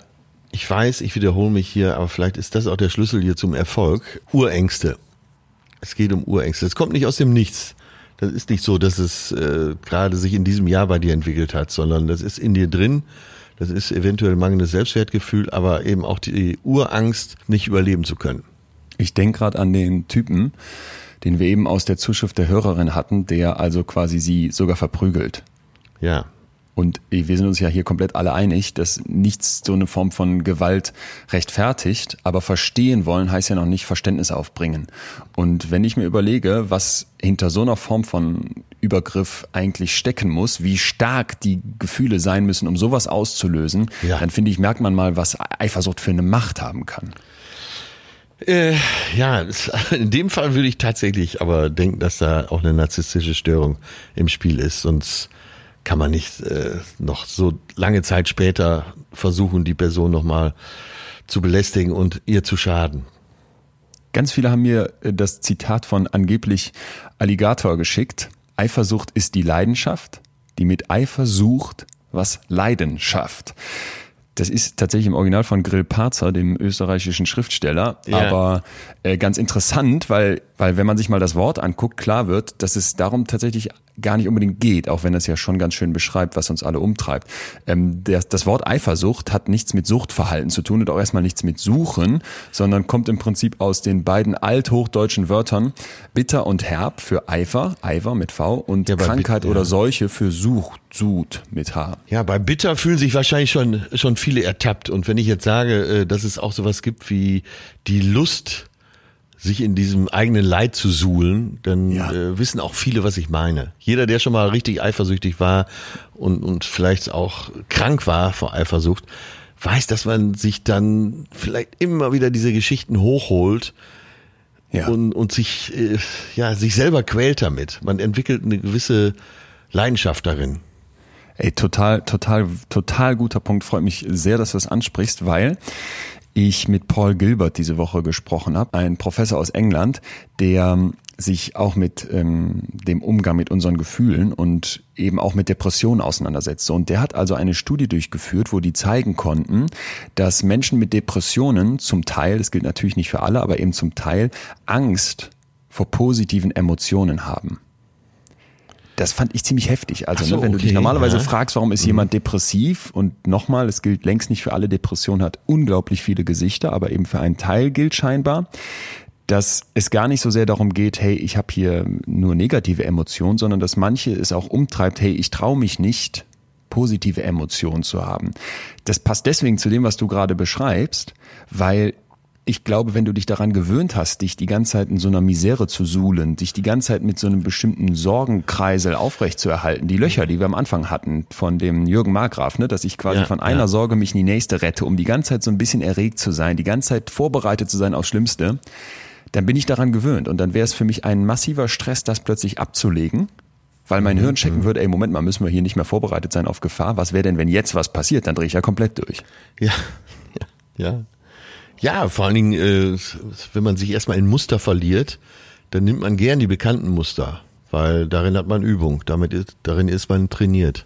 ich weiß, ich wiederhole mich hier, aber vielleicht ist das auch der Schlüssel hier zum Erfolg. Urängste. Es geht um Urängste. Es kommt nicht aus dem Nichts. Das ist nicht so, dass es äh, gerade sich in diesem Jahr bei dir entwickelt hat, sondern das ist in dir drin. Das ist eventuell mangelndes Selbstwertgefühl, aber eben auch die Urangst, nicht überleben zu können. Ich denke gerade an den Typen, den wir eben aus der Zuschrift der Hörerin hatten, der also quasi sie sogar verprügelt. Ja. Und wir sind uns ja hier komplett alle einig, dass nichts so eine Form von Gewalt rechtfertigt, aber verstehen wollen heißt ja noch nicht Verständnis aufbringen. Und wenn ich mir überlege, was hinter so einer Form von Übergriff eigentlich stecken muss, wie stark die Gefühle sein müssen, um sowas auszulösen, ja. dann finde ich, merkt man mal, was Eifersucht für eine Macht haben kann. Äh, ja, in dem Fall würde ich tatsächlich aber denken, dass da auch eine narzisstische Störung im Spiel ist. Sonst kann man nicht äh, noch so lange Zeit später versuchen, die Person nochmal zu belästigen und ihr zu schaden. Ganz viele haben mir äh, das Zitat von angeblich Alligator geschickt. Eifersucht ist die Leidenschaft, die mit Eifer sucht, was Leidenschaft. Das ist tatsächlich im Original von Grill Parzer, dem österreichischen Schriftsteller. Ja. Aber äh, ganz interessant, weil, weil wenn man sich mal das Wort anguckt, klar wird, dass es darum tatsächlich gar nicht unbedingt geht, auch wenn es ja schon ganz schön beschreibt, was uns alle umtreibt. Ähm, der, das Wort Eifersucht hat nichts mit Suchtverhalten zu tun und auch erstmal nichts mit Suchen, sondern kommt im Prinzip aus den beiden althochdeutschen Wörtern bitter und herb für Eifer, Eifer mit V und ja, Krankheit oder Seuche für Sucht, Sud mit H. Ja, bei bitter fühlen sich wahrscheinlich schon, schon viele ertappt. Und wenn ich jetzt sage, äh, dass es auch sowas gibt wie die Lust, sich in diesem eigenen Leid zu suhlen, dann ja. äh, wissen auch viele, was ich meine. Jeder, der schon mal richtig eifersüchtig war und, und vielleicht auch krank war vor Eifersucht, weiß, dass man sich dann vielleicht immer wieder diese Geschichten hochholt ja. und, und sich, äh, ja, sich selber quält damit. Man entwickelt eine gewisse Leidenschaft darin. Ey, total, total, total guter Punkt. Freut mich sehr, dass du das ansprichst, weil ich mit Paul Gilbert diese Woche gesprochen habe, ein Professor aus England, der sich auch mit ähm, dem Umgang mit unseren Gefühlen und eben auch mit Depressionen auseinandersetzt. Und der hat also eine Studie durchgeführt, wo die zeigen konnten, dass Menschen mit Depressionen zum Teil, das gilt natürlich nicht für alle, aber eben zum Teil Angst vor positiven Emotionen haben das fand ich ziemlich heftig. Also, so, ne, wenn okay, du dich normalerweise ja. fragst, warum ist mhm. jemand depressiv und nochmal, es gilt längst nicht für alle, Depression hat unglaublich viele Gesichter, aber eben für einen Teil gilt scheinbar, dass es gar nicht so sehr darum geht, hey, ich habe hier nur negative Emotionen, sondern dass manche es auch umtreibt, hey, ich traue mich nicht, positive Emotionen zu haben. Das passt deswegen zu dem, was du gerade beschreibst, weil ich glaube, wenn du dich daran gewöhnt hast, dich die ganze Zeit in so einer Misere zu suhlen, dich die ganze Zeit mit so einem bestimmten Sorgenkreisel aufrechtzuerhalten, die Löcher, die wir am Anfang hatten von dem Jürgen Markgraf, ne, dass ich quasi ja, von einer ja. Sorge mich in die nächste rette, um die ganze Zeit so ein bisschen erregt zu sein, die ganze Zeit vorbereitet zu sein aufs Schlimmste, dann bin ich daran gewöhnt und dann wäre es für mich ein massiver Stress, das plötzlich abzulegen, weil mein mhm. Hirn checken würde, ey, Moment mal, müssen wir hier nicht mehr vorbereitet sein auf Gefahr? Was wäre denn, wenn jetzt was passiert? Dann drehe ich ja komplett durch. Ja, ja, ja. Ja, vor allen Dingen, äh, wenn man sich erstmal in Muster verliert, dann nimmt man gern die bekannten Muster, weil darin hat man Übung, damit ist, darin ist man trainiert.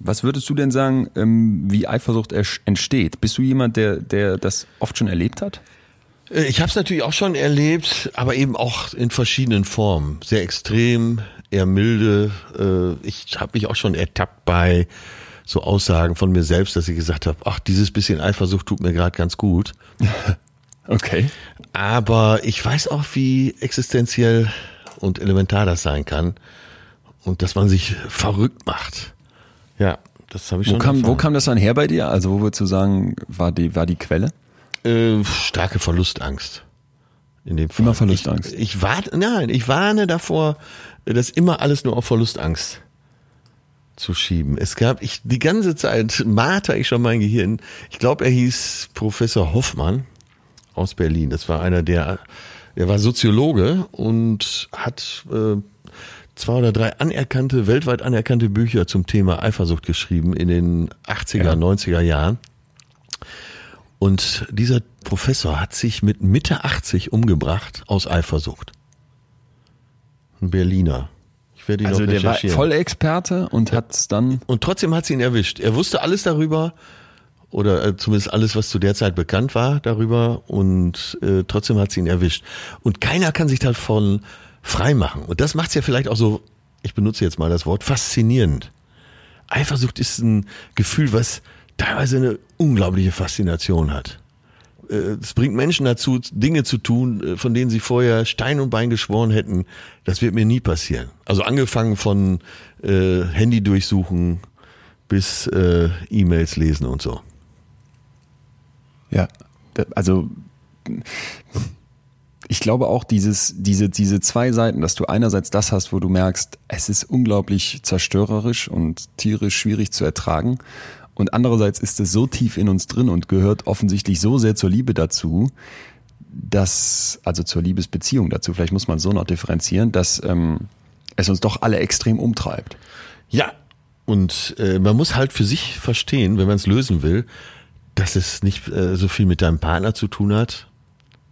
Was würdest du denn sagen, ähm, wie Eifersucht entsteht? Bist du jemand, der, der das oft schon erlebt hat? Äh, ich habe es natürlich auch schon erlebt, aber eben auch in verschiedenen Formen. Sehr extrem, eher milde. Äh, ich habe mich auch schon ertappt bei so Aussagen von mir selbst, dass ich gesagt habe, ach, dieses bisschen Eifersucht tut mir gerade ganz gut. okay. Aber ich weiß auch, wie existenziell und elementar das sein kann und dass man sich verrückt macht. Ja, das habe ich wo schon. Kam, wo kam das dann her bei dir? Also wo würdest du sagen, war die, war die Quelle? Äh, starke Verlustangst. In dem Fall. Immer Verlustangst. Ich, ich warne, nein, ich warne davor, dass immer alles nur auf Verlustangst zu schieben. Es gab, ich die ganze Zeit marter ich schon mein Gehirn. Ich glaube, er hieß Professor Hoffmann aus Berlin. Das war einer der, er war Soziologe und hat äh, zwei oder drei anerkannte, weltweit anerkannte Bücher zum Thema Eifersucht geschrieben in den 80er, ja. 90er Jahren. Und dieser Professor hat sich mit Mitte 80 umgebracht aus Eifersucht. Ein Berliner werde ihn also noch der war Vollexperte und hat es dann. Und trotzdem hat sie ihn erwischt. Er wusste alles darüber oder äh, zumindest alles, was zu der Zeit bekannt war darüber und äh, trotzdem hat sie ihn erwischt. Und keiner kann sich davon frei machen. Und das macht es ja vielleicht auch so, ich benutze jetzt mal das Wort, faszinierend. Eifersucht ist ein Gefühl, was teilweise eine unglaubliche Faszination hat. Äh, Es bringt Menschen dazu, Dinge zu tun, äh, von denen sie vorher Stein und Bein geschworen hätten, das wird mir nie passieren. Also angefangen von äh, Handy durchsuchen bis äh, E-Mails lesen und so. Ja, also ich glaube auch dieses, diese, diese zwei Seiten, dass du einerseits das hast, wo du merkst, es ist unglaublich zerstörerisch und tierisch schwierig zu ertragen. Und andererseits ist es so tief in uns drin und gehört offensichtlich so sehr zur Liebe dazu, dass, also zur Liebesbeziehung dazu, vielleicht muss man so noch differenzieren, dass ähm, es uns doch alle extrem umtreibt. Ja, und äh, man muss halt für sich verstehen, wenn man es lösen will, dass es nicht äh, so viel mit deinem Partner zu tun hat,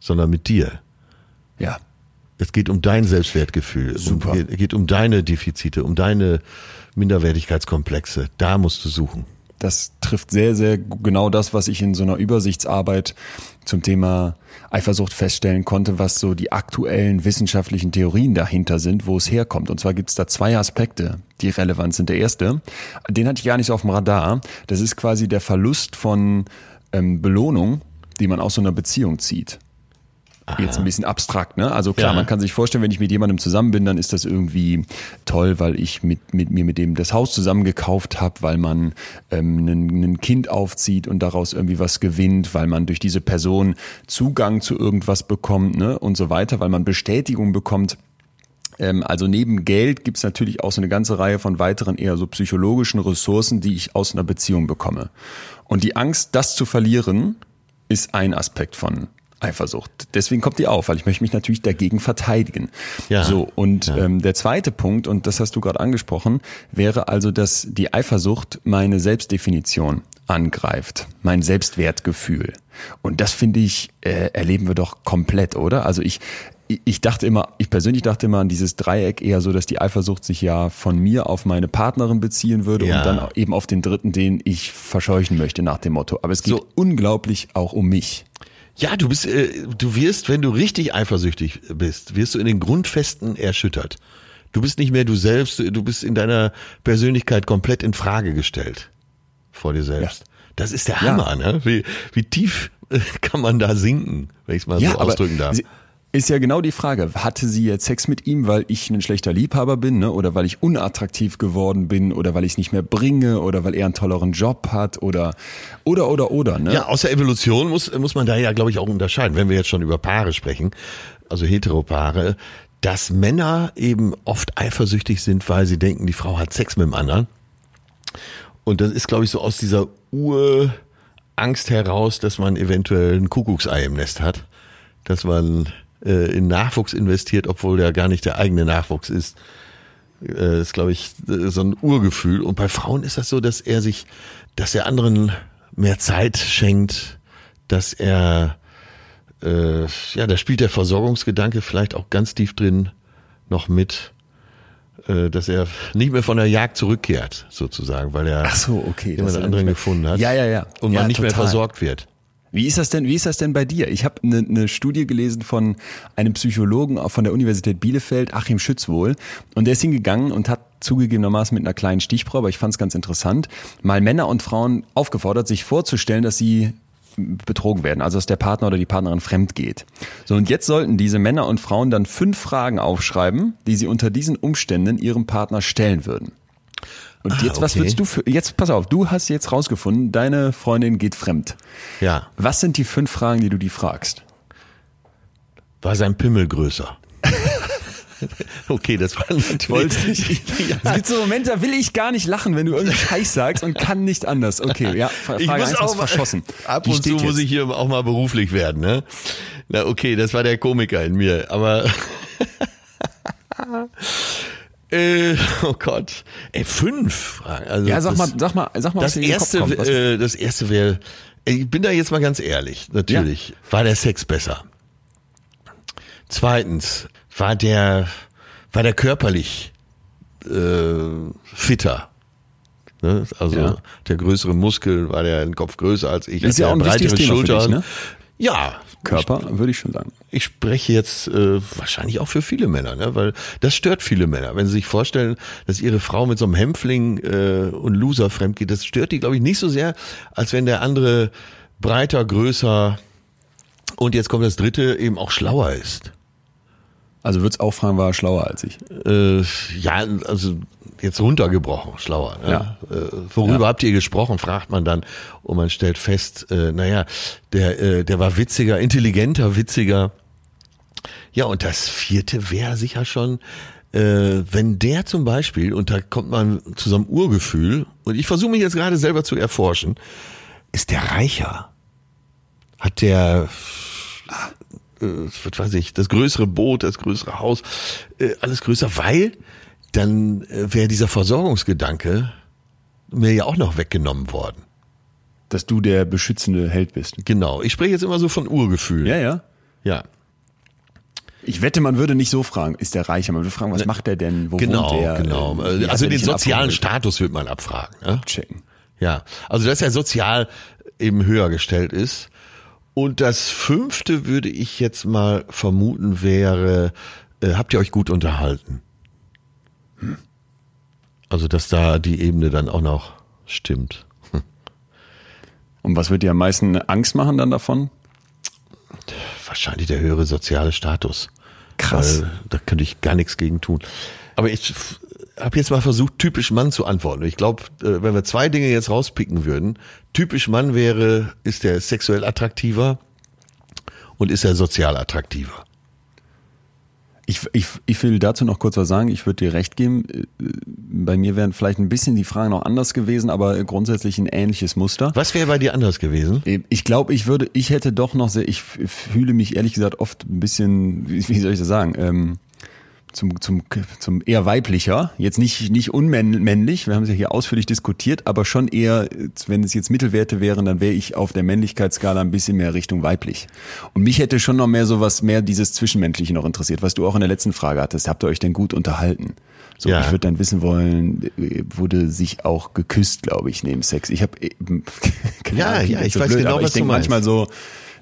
sondern mit dir. Ja. Es geht um dein Selbstwertgefühl. Super. Es geht, geht um deine Defizite, um deine Minderwertigkeitskomplexe. Da musst du suchen. Das trifft sehr, sehr genau das, was ich in so einer Übersichtsarbeit zum Thema Eifersucht feststellen konnte, was so die aktuellen wissenschaftlichen Theorien dahinter sind, wo es herkommt. Und zwar gibt es da zwei Aspekte, die relevant sind. Der erste, den hatte ich gar nicht so auf dem Radar, das ist quasi der Verlust von ähm, Belohnung, die man aus so einer Beziehung zieht. Jetzt ein bisschen abstrakt, ne? Also klar, Ja. man kann sich vorstellen, wenn ich mit jemandem zusammen bin, dann ist das irgendwie toll, weil ich mit, mit mir mit dem das Haus zusammen gekauft habe, weil man ähm, ein, Kind aufzieht und daraus irgendwie was gewinnt, weil man durch diese Person Zugang zu irgendwas bekommt, ne? Und so weiter, weil man Bestätigung bekommt. Ähm, also neben Geld gibt's natürlich auch so eine ganze Reihe von weiteren eher so psychologischen Ressourcen, die ich aus einer Beziehung bekomme. Und die Angst, das zu verlieren, ist ein Aspekt von Eifersucht. Deswegen kommt die auf, weil ich möchte mich natürlich dagegen verteidigen. Ja. So, und Ja. ähm, der zweite Punkt, und das hast du gerade angesprochen, wäre also, dass die Eifersucht meine Selbstdefinition angreift, mein Selbstwertgefühl. Und das finde ich, äh, erleben wir doch komplett, oder? Also ich, ich- dachte immer, ich persönlich dachte immer an dieses Dreieck eher so, dass die Eifersucht sich ja von mir auf meine Partnerin beziehen würde Ja. und dann eben auf den dritten, den ich verscheuchen möchte nach dem Motto. Aber es geht So. unglaublich auch um mich. Ja, du bist, äh, du wirst, wenn du richtig eifersüchtig bist, wirst du in den Grundfesten erschüttert. Du bist nicht mehr du selbst, du bist in deiner Persönlichkeit komplett in Frage gestellt vor dir selbst. Das ist der Ja. Hammer, ne? Wie, wie tief äh, kann man da sinken, wenn ich es mal so ausdrücken darf? sie- Ist ja genau die Frage, hatte sie jetzt Sex mit ihm, weil ich ein schlechter Liebhaber bin, ne? oder weil ich unattraktiv geworden bin, oder weil ich es nicht mehr bringe, oder weil er einen tolleren Job hat, oder, oder, oder, oder, ne? Ja, aus der Evolution muss, muss man da ja, glaube ich, auch unterscheiden, wenn wir jetzt schon über Paare sprechen, also Heteropaare, dass Männer eben oft eifersüchtig sind, weil sie denken, die Frau hat Sex mit dem anderen. Und das ist, glaube ich, so aus dieser Urangst heraus, dass man eventuell ein Kuckucksei im Nest hat, dass man äh, in Nachwuchs investiert, obwohl der gar nicht der eigene Nachwuchs ist. Äh, ist, glaube ich, äh, so ein Urgefühl. Und bei Frauen ist das so, dass er sich, dass er anderen mehr Zeit schenkt, dass er, äh, ja, da spielt der Versorgungsgedanke vielleicht auch ganz tief drin noch mit, äh, dass er nicht mehr von der Jagd zurückkehrt, sozusagen, weil er Ach so, okay. jemand er anderen nicht mehr- gefunden hat. Ja, ja, ja. Und ja, man nicht mehr total. versorgt wird. Wie ist das denn, wie ist das denn bei dir? Ich habe eine ne Studie gelesen von einem Psychologen von der Universität Bielefeld, Achim Schützwohl, und der ist hingegangen und hat zugegebenermaßen mit einer kleinen Stichprobe, aber ich fand es ganz interessant, mal Männer und Frauen aufgefordert, sich vorzustellen, dass sie betrogen werden, also dass der Partner oder die Partnerin fremd geht. So, und jetzt sollten diese Männer und Frauen dann fünf Fragen aufschreiben, die sie unter diesen Umständen ihrem Partner stellen würden. Und Ah, jetzt, was okay. würdest du für, jetzt, pass auf, du hast jetzt rausgefunden, deine Freundin geht fremd. Ja. Was sind die fünf Fragen, die du die fragst? War sein Pimmel größer? okay, das war natürlich. Es gibt so Momente, da will ich gar nicht lachen, wenn du irgendeinen Scheiß sagst und kann nicht anders. Okay, ja, Frage Ich muss auch mal, verschossen. ab Die und zu steht muss jetzt. ich hier auch mal beruflich werden, ne? Na, okay, das war der Komiker in mir, aber. äh, oh Gott. Ey, fünf Fragen. Also Ja, sag das, mal, sag mal, sag mal, Das erste, äh, das erste wäre, ich bin da jetzt mal ganz ehrlich, natürlich. War der Sex besser? Zweitens, war der, war der körperlich äh, fitter? Ne? Also Ja. der größere Muskel, war der ein Kopf größer als ich, Ist ja auch ein wichtiges breitere Thema für dich, Schultern. ne? Ja, Körper, würde ich schon sagen. ich spreche jetzt äh, wahrscheinlich auch für viele Männer, ne? weil das stört viele Männer. Wenn sie sich vorstellen, dass ihre Frau mit so einem Hämpfling äh, und Loser fremd geht, das stört die, glaube ich, nicht so sehr, als wenn der andere breiter, größer und jetzt kommt das dritte, eben auch schlauer ist. Also würd's auch fragen, war er schlauer als ich. Äh, ja, also jetzt runtergebrochen, schlauer. Ne? Ja. Äh, worüber habt ihr gesprochen, fragt man dann und man stellt fest, äh, naja, der, äh, der war witziger, intelligenter, witziger. Ja, und das vierte wäre sicher schon, äh, wenn der zum Beispiel, und da kommt man zu so einem Urgefühl, und ich versuche mich jetzt gerade selber zu erforschen, ist der reicher? Hat der äh, was weiß ich, das größere Boot, das größere Haus, äh, alles größer, weil dann äh, wäre dieser Versorgungsgedanke mir ja auch noch weggenommen worden. Dass du der beschützende Held bist. Genau. Ich spreche jetzt immer so von Urgefühl. Ja, ja. Ja. Ich wette, man würde nicht so fragen, ist der reicher? Man würde fragen, was macht der denn? Wo Genau, wohnt der? genau. Äh, Also er den sozialen? Status wird man abfragen. Ne? checken. Ja. Also dass er sozial eben höher gestellt ist. Und das fünfte würde ich jetzt mal vermuten wäre, äh, habt ihr euch gut unterhalten? Also dass da die Ebene dann auch noch stimmt. Und was wird dir am meisten Angst machen dann davon? Wahrscheinlich der höhere soziale Status. Krass. Weil da könnte ich gar nichts gegen tun. Aber ich habe jetzt mal versucht, typisch Mann zu antworten. Ich glaube, wenn wir zwei Dinge jetzt rauspicken würden, typisch Mann wäre, ist der sexuell attraktiver und ist er sozial attraktiver. Ich, ich, ich will dazu noch kurz was sagen. Ich würde dir recht geben. Äh, Bei mir wären vielleicht ein bisschen die Fragen noch anders gewesen, aber grundsätzlich ein ähnliches Muster. Was wäre bei dir anders gewesen? Ich glaube, ich würde, ich hätte doch noch sehr, ich fühle mich ehrlich gesagt oft ein bisschen, wie, wie soll ich das sagen, ähm, zum, zum, zum eher weiblicher, jetzt nicht, nicht unmännlich, wir haben es ja hier ausführlich diskutiert, aber schon eher, wenn es jetzt Mittelwerte wären, dann wäre ich auf der Männlichkeitsskala ein bisschen mehr Richtung weiblich. Und mich hätte schon noch mehr sowas, mehr dieses Zwischenmenschliche noch interessiert, was du auch in der letzten Frage hattest. Habt ihr euch denn gut unterhalten? So, Ja. ich würde dann wissen wollen, äh, wurde sich auch geküsst, glaube ich, neben Sex. Ich habe Ja, ja, ich weiß genau, aber was ich du denke meinst. manchmal so,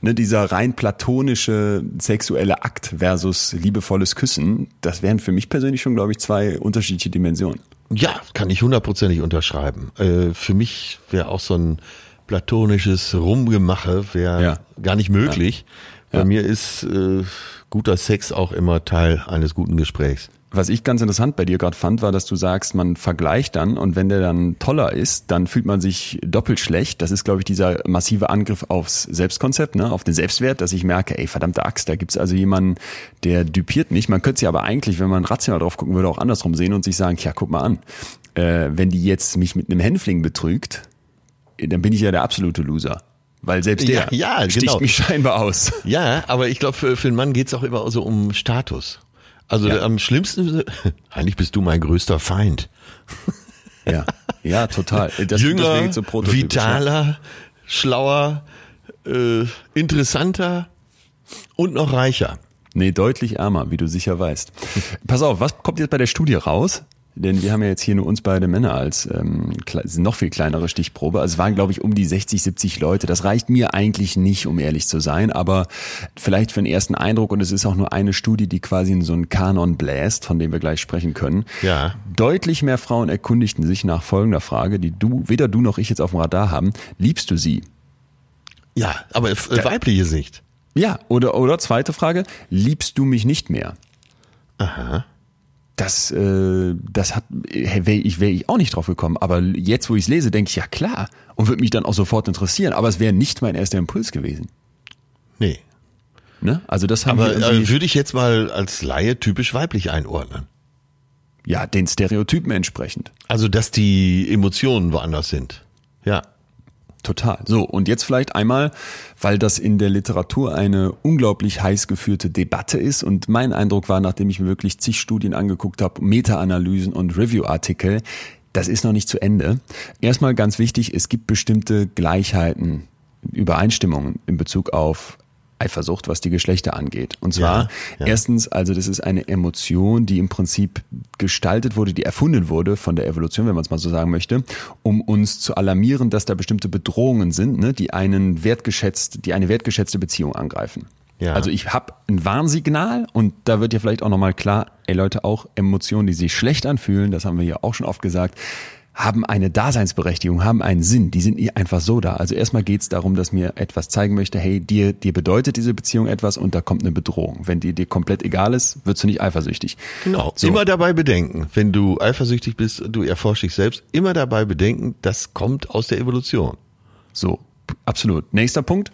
ne, dieser rein platonische sexuelle Akt versus liebevolles Küssen, das wären für mich persönlich schon, glaube ich, zwei unterschiedliche Dimensionen. Ja, kann ich hundertprozentig unterschreiben. Äh, für mich wäre auch so ein platonisches Rumgemache wäre Ja. gar nicht möglich. Bei Ja. mir ist äh, guter Sex auch immer Teil eines guten Gesprächs. Was ich ganz interessant bei dir gerade fand, war, dass du sagst, man vergleicht dann und wenn der dann toller ist, dann fühlt man sich doppelt schlecht. Das ist, glaube ich, dieser massive Angriff aufs Selbstkonzept, ne, auf den Selbstwert, dass ich merke, ey, verdammte Axt, da gibt's also jemanden, der düpiert mich. Man könnte sie aber eigentlich, wenn man rational drauf gucken würde, auch andersrum sehen und sich sagen, ja, guck mal an, äh, wenn die jetzt mich mit einem Hänfling betrügt, dann bin ich ja der absolute Loser. Weil selbst der Ja, ja, sticht genau. mich scheinbar aus. Ja, aber ich glaube, für, für einen Mann geht's auch immer so um Status. Also Ja. am schlimmsten, eigentlich bist du mein größter Feind. Ja, ja, total. Das, Jünger, so vitaler, schlauer, äh, interessanter und noch reicher. Nee, deutlich ärmer, wie du sicher weißt. Pass auf, was kommt jetzt bei der Studie raus? Denn wir haben ja jetzt hier nur uns beide Männer als ähm, noch viel kleinere Stichprobe. Also es waren, glaube ich, um die 60, 70 Leute. Das reicht mir eigentlich nicht, um ehrlich zu sein, aber vielleicht für einen ersten Eindruck. Und es ist auch nur eine Studie, die quasi in so einen Kanon bläst, von dem wir gleich sprechen können. Ja. Deutlich mehr Frauen erkundigten sich nach folgender Frage, die du, weder du noch ich jetzt auf dem Radar haben. Liebst du sie? Ja, aber äh, weibliche Sicht. Ja, oder, oder zweite Frage, liebst du mich nicht mehr? Aha. Das, äh, das hat, wäre ich, wär ich auch nicht drauf gekommen. Aber jetzt, wo ich es lese, denke ich, ja klar. Und würde mich dann auch sofort interessieren. Aber es wäre nicht mein erster Impuls gewesen. Nee. Ne? Also das haben Aber äh, würde ich jetzt mal als Laie typisch weiblich einordnen. ja, den Stereotypen entsprechend. Also, dass die Emotionen woanders sind. Ja. Total. So, und jetzt vielleicht einmal, weil das in der Literatur eine unglaublich heiß geführte Debatte ist und mein Eindruck war, nachdem ich mir wirklich zig Studien angeguckt habe, Meta-Analysen und Review-Artikel, das ist noch nicht zu Ende. Erstmal ganz wichtig, es gibt bestimmte Gleichheiten, Übereinstimmungen in Bezug auf Eifersucht, was die Geschlechter angeht. Und zwar Ja, ja. erstens, also das ist eine Emotion, die im Prinzip gestaltet wurde, die erfunden wurde von der Evolution, wenn man es mal so sagen möchte, um uns zu alarmieren, dass da bestimmte Bedrohungen sind, ne, die einen wertgeschätzt, die eine wertgeschätzte Beziehung angreifen. Ja. Also ich habe ein Warnsignal und da wird ja vielleicht auch nochmal klar, ey Leute, auch Emotionen, die sich schlecht anfühlen, das haben wir ja auch schon oft gesagt, haben eine Daseinsberechtigung, haben einen Sinn, die sind einfach so da. Also erstmal geht's darum, dass mir etwas zeigen möchte, hey, dir, dir bedeutet diese Beziehung etwas und da kommt eine Bedrohung. Wenn die dir komplett egal ist, wirst du nicht eifersüchtig. Genau. So. Immer dabei bedenken, wenn du eifersüchtig bist, du erforschst dich selbst, immer dabei bedenken, das kommt aus der Evolution. So, absolut. Nächster Punkt.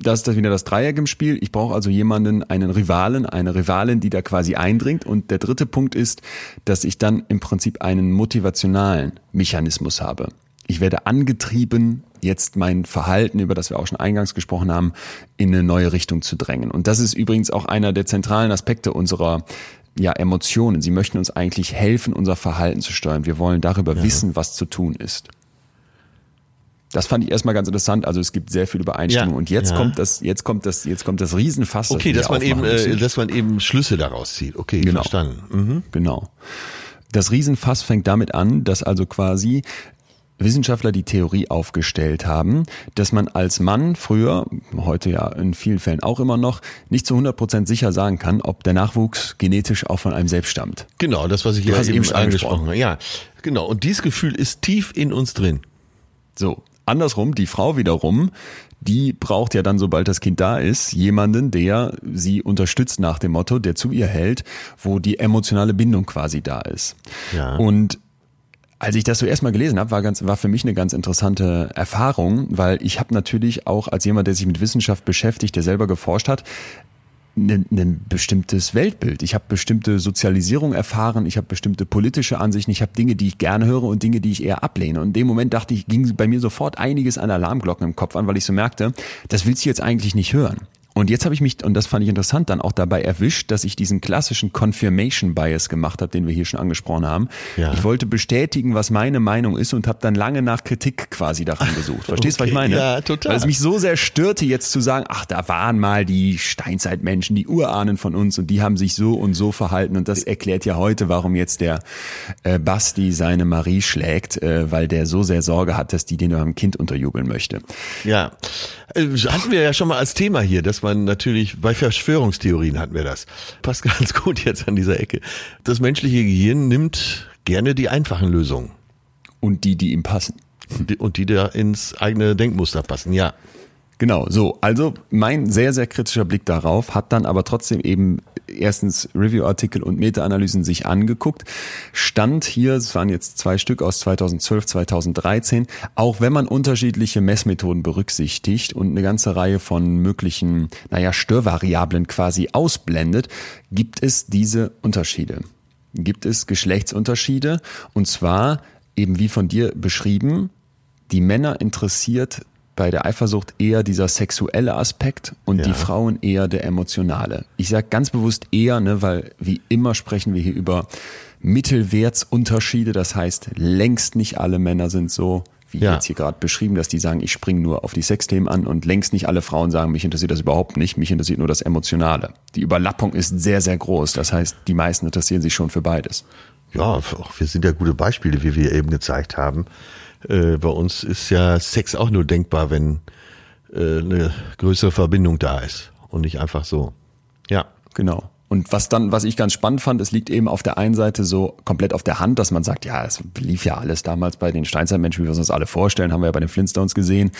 Das ist das wieder das Dreieck im Spiel. Ich brauche also jemanden, einen Rivalen, eine Rivalin, die da quasi eindringt. Und der dritte Punkt ist, dass ich dann im Prinzip einen motivationalen Mechanismus habe. Ich werde angetrieben, jetzt mein Verhalten, über das wir auch schon eingangs gesprochen haben, in eine neue Richtung zu drängen. Und das ist übrigens auch einer der zentralen Aspekte unserer ja, Emotionen. Sie möchten uns eigentlich helfen, unser Verhalten zu steuern. Wir wollen darüber wissen, was zu tun ist. Das fand ich erstmal ganz interessant. Also es gibt sehr viel Übereinstimmung. Ja, Und jetzt ja. kommt das, jetzt kommt das, jetzt kommt das Riesenfass. Okay, wir dass man eben, müssen. äh, dass man eben Schlüsse daraus zieht. Okay, Genau. verstanden. Mhm. Genau. Das Riesenfass fängt damit an, dass also quasi Wissenschaftler die Theorie aufgestellt haben, dass man als Mann früher, heute ja in vielen Fällen auch immer noch, nicht zu 100% sicher sagen kann, ob der Nachwuchs genetisch auch von einem selbst stammt. Genau, das, was ich ja eben eben schon angesprochen habe. Ja, genau. Und dieses Gefühl ist tief in uns drin. So, andersrum, die Frau wiederum, die braucht ja dann, sobald das Kind da ist, jemanden, der sie unterstützt nach dem Motto, der zu ihr hält, wo die emotionale Bindung quasi da ist. Ja. Und als ich das so erstmal gelesen habe, war ganz, war für mich eine ganz interessante Erfahrung, weil ich habe natürlich auch als jemand, der sich mit Wissenschaft beschäftigt, der selber geforscht hat, ein ein bestimmtes Weltbild. Ich habe bestimmte Sozialisierung erfahren, ich habe bestimmte politische Ansichten, ich habe Dinge, die ich gerne höre und Dinge, die ich eher ablehne. Und in dem Moment dachte ich, ging bei mir sofort einiges an Alarmglocken im Kopf an, weil ich so merkte, das willst du jetzt eigentlich nicht hören. Und jetzt habe ich mich, und das fand ich interessant, dann auch dabei erwischt, dass ich diesen klassischen Confirmation Bias gemacht habe, den wir hier schon angesprochen haben. Ja. Ich wollte bestätigen, was meine Meinung ist und habe dann lange nach Kritik quasi daran gesucht. Verstehst du, was ich Okay, meine? ja, total. Weil es mich so sehr störte, jetzt zu sagen, ach, da waren mal die Steinzeitmenschen, die Urahnen von uns und die haben sich so und so verhalten. Und das erklärt ja heute, warum jetzt der äh, Basti seine Marie schlägt, äh, weil der so sehr Sorge hat, dass die den einem Kind unterjubeln möchte. Ja, Äh, hatten wir ja schon mal als Thema hier, dass man natürlich bei Verschwörungstheorien hatten wir das. Passt ganz gut jetzt an dieser Ecke. Das menschliche Gehirn nimmt gerne die einfachen Lösungen Und die, die ihm passen. und die, und die da ins eigene Denkmuster passen. Ja, Genau, so. Also mein sehr, sehr kritischer Blick darauf hat dann aber trotzdem eben erstens Review-Artikel und Meta-Analysen sich angeguckt. Stand hier, es waren jetzt zwei Stück aus 2012, 2013, auch wenn man unterschiedliche Messmethoden berücksichtigt und eine ganze Reihe von möglichen, naja, Störvariablen quasi ausblendet, gibt es diese Unterschiede. Gibt es Geschlechtsunterschiede und zwar eben wie von dir beschrieben, die Männer interessiert bei der Eifersucht eher dieser sexuelle Aspekt und Ja. die Frauen eher der emotionale. Ich sage ganz bewusst eher, ne, weil wie immer sprechen wir hier über Mittelwertsunterschiede. Das heißt, längst nicht alle Männer sind so, wie Ja. jetzt hier gerade beschrieben, dass die sagen, ich springe nur auf die Sexthemen an und längst nicht alle Frauen sagen, mich interessiert das überhaupt nicht, mich interessiert nur das Emotionale. Die Überlappung ist sehr, sehr groß. Das heißt, die meisten interessieren sich schon für beides. Ja, wir sind ja gute Beispiele, wie wir eben gezeigt haben. Äh, bei uns ist ja Sex auch nur denkbar, wenn äh, eine größere Verbindung da ist und nicht einfach so. Ja. Genau. Und was dann, was ich ganz spannend fand, es liegt eben auf der einen Seite so komplett auf der Hand, dass man sagt, ja, es lief ja alles damals bei den Steinzeitmenschen, wie wir uns das alle vorstellen, haben wir ja bei den Flintstones gesehen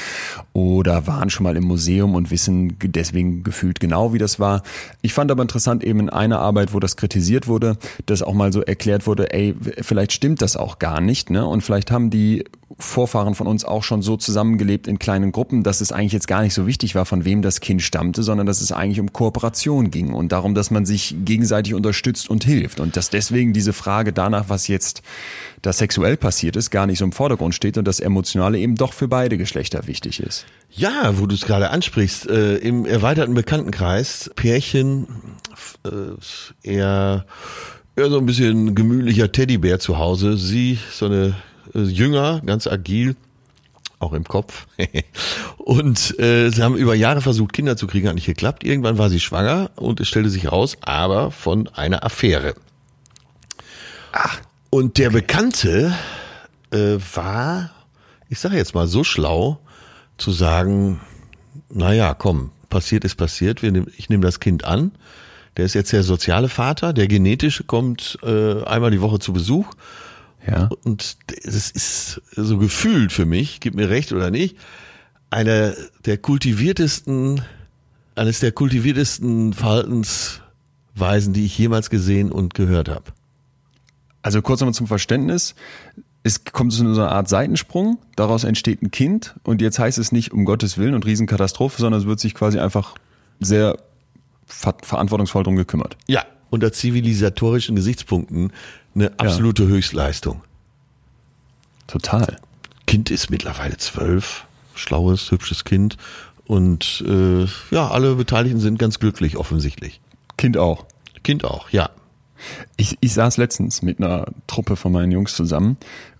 oder waren schon mal im Museum und wissen deswegen gefühlt genau, wie das war. Ich fand aber interessant eben in einer Arbeit, wo das kritisiert wurde, dass auch mal so erklärt wurde, ey, vielleicht stimmt das auch gar nicht, ne? Und vielleicht haben die Vorfahren von uns auch schon so zusammengelebt in kleinen Gruppen, dass es eigentlich jetzt gar nicht so wichtig war, von wem das Kind stammte, sondern dass es eigentlich um Kooperation ging und darum, dass man sich gegenseitig unterstützt und hilft. Und dass deswegen diese Frage danach, was jetzt da sexuell passiert ist, gar nicht so im Vordergrund steht und das Emotionale eben doch für beide Geschlechter wichtig ist. Ja, wo du es gerade ansprichst, äh, im erweiterten Bekanntenkreis, Pärchen, äh, eher, eher so ein bisschen gemütlicher Teddybär zu Hause, sie so eine jünger, ganz agil auch im Kopf. und äh, sie haben über Jahre versucht, Kinder zu kriegen, hat nicht geklappt. Irgendwann war sie schwanger und es stellte sich raus, aber von einer Affäre. Ach. Und der Bekannte äh, war, ich sage jetzt mal, so schlau zu sagen, naja, komm, passiert ist passiert, nehm, ich nehme das Kind an. Der ist jetzt der soziale Vater, der genetische kommt äh, einmal die Woche zu Besuch. Ja. Und das ist so gefühlt für mich, gib mir recht oder nicht, einer der kultiviertesten, eines der kultiviertesten Verhaltensweisen, die ich jemals gesehen und gehört habe. Also kurz nochmal zum Verständnis. Es kommt zu so einer Art Seitensprung, daraus entsteht ein Kind und jetzt heißt es nicht um Gottes Willen und Riesenkatastrophe, sondern es wird sich quasi einfach sehr ver verantwortungsvoll drum gekümmert. Ja, unter zivilisatorischen Gesichtspunkten eine absolute ja. Höchstleistung. Total. Kind ist mittlerweile zwölf, schlaues, hübsches Kind und äh, ja, alle Beteiligten sind ganz glücklich offensichtlich. Kind auch. Kind auch, ja. Ich, ich saß letztens mit einer Truppe von meinen Jungs zusammen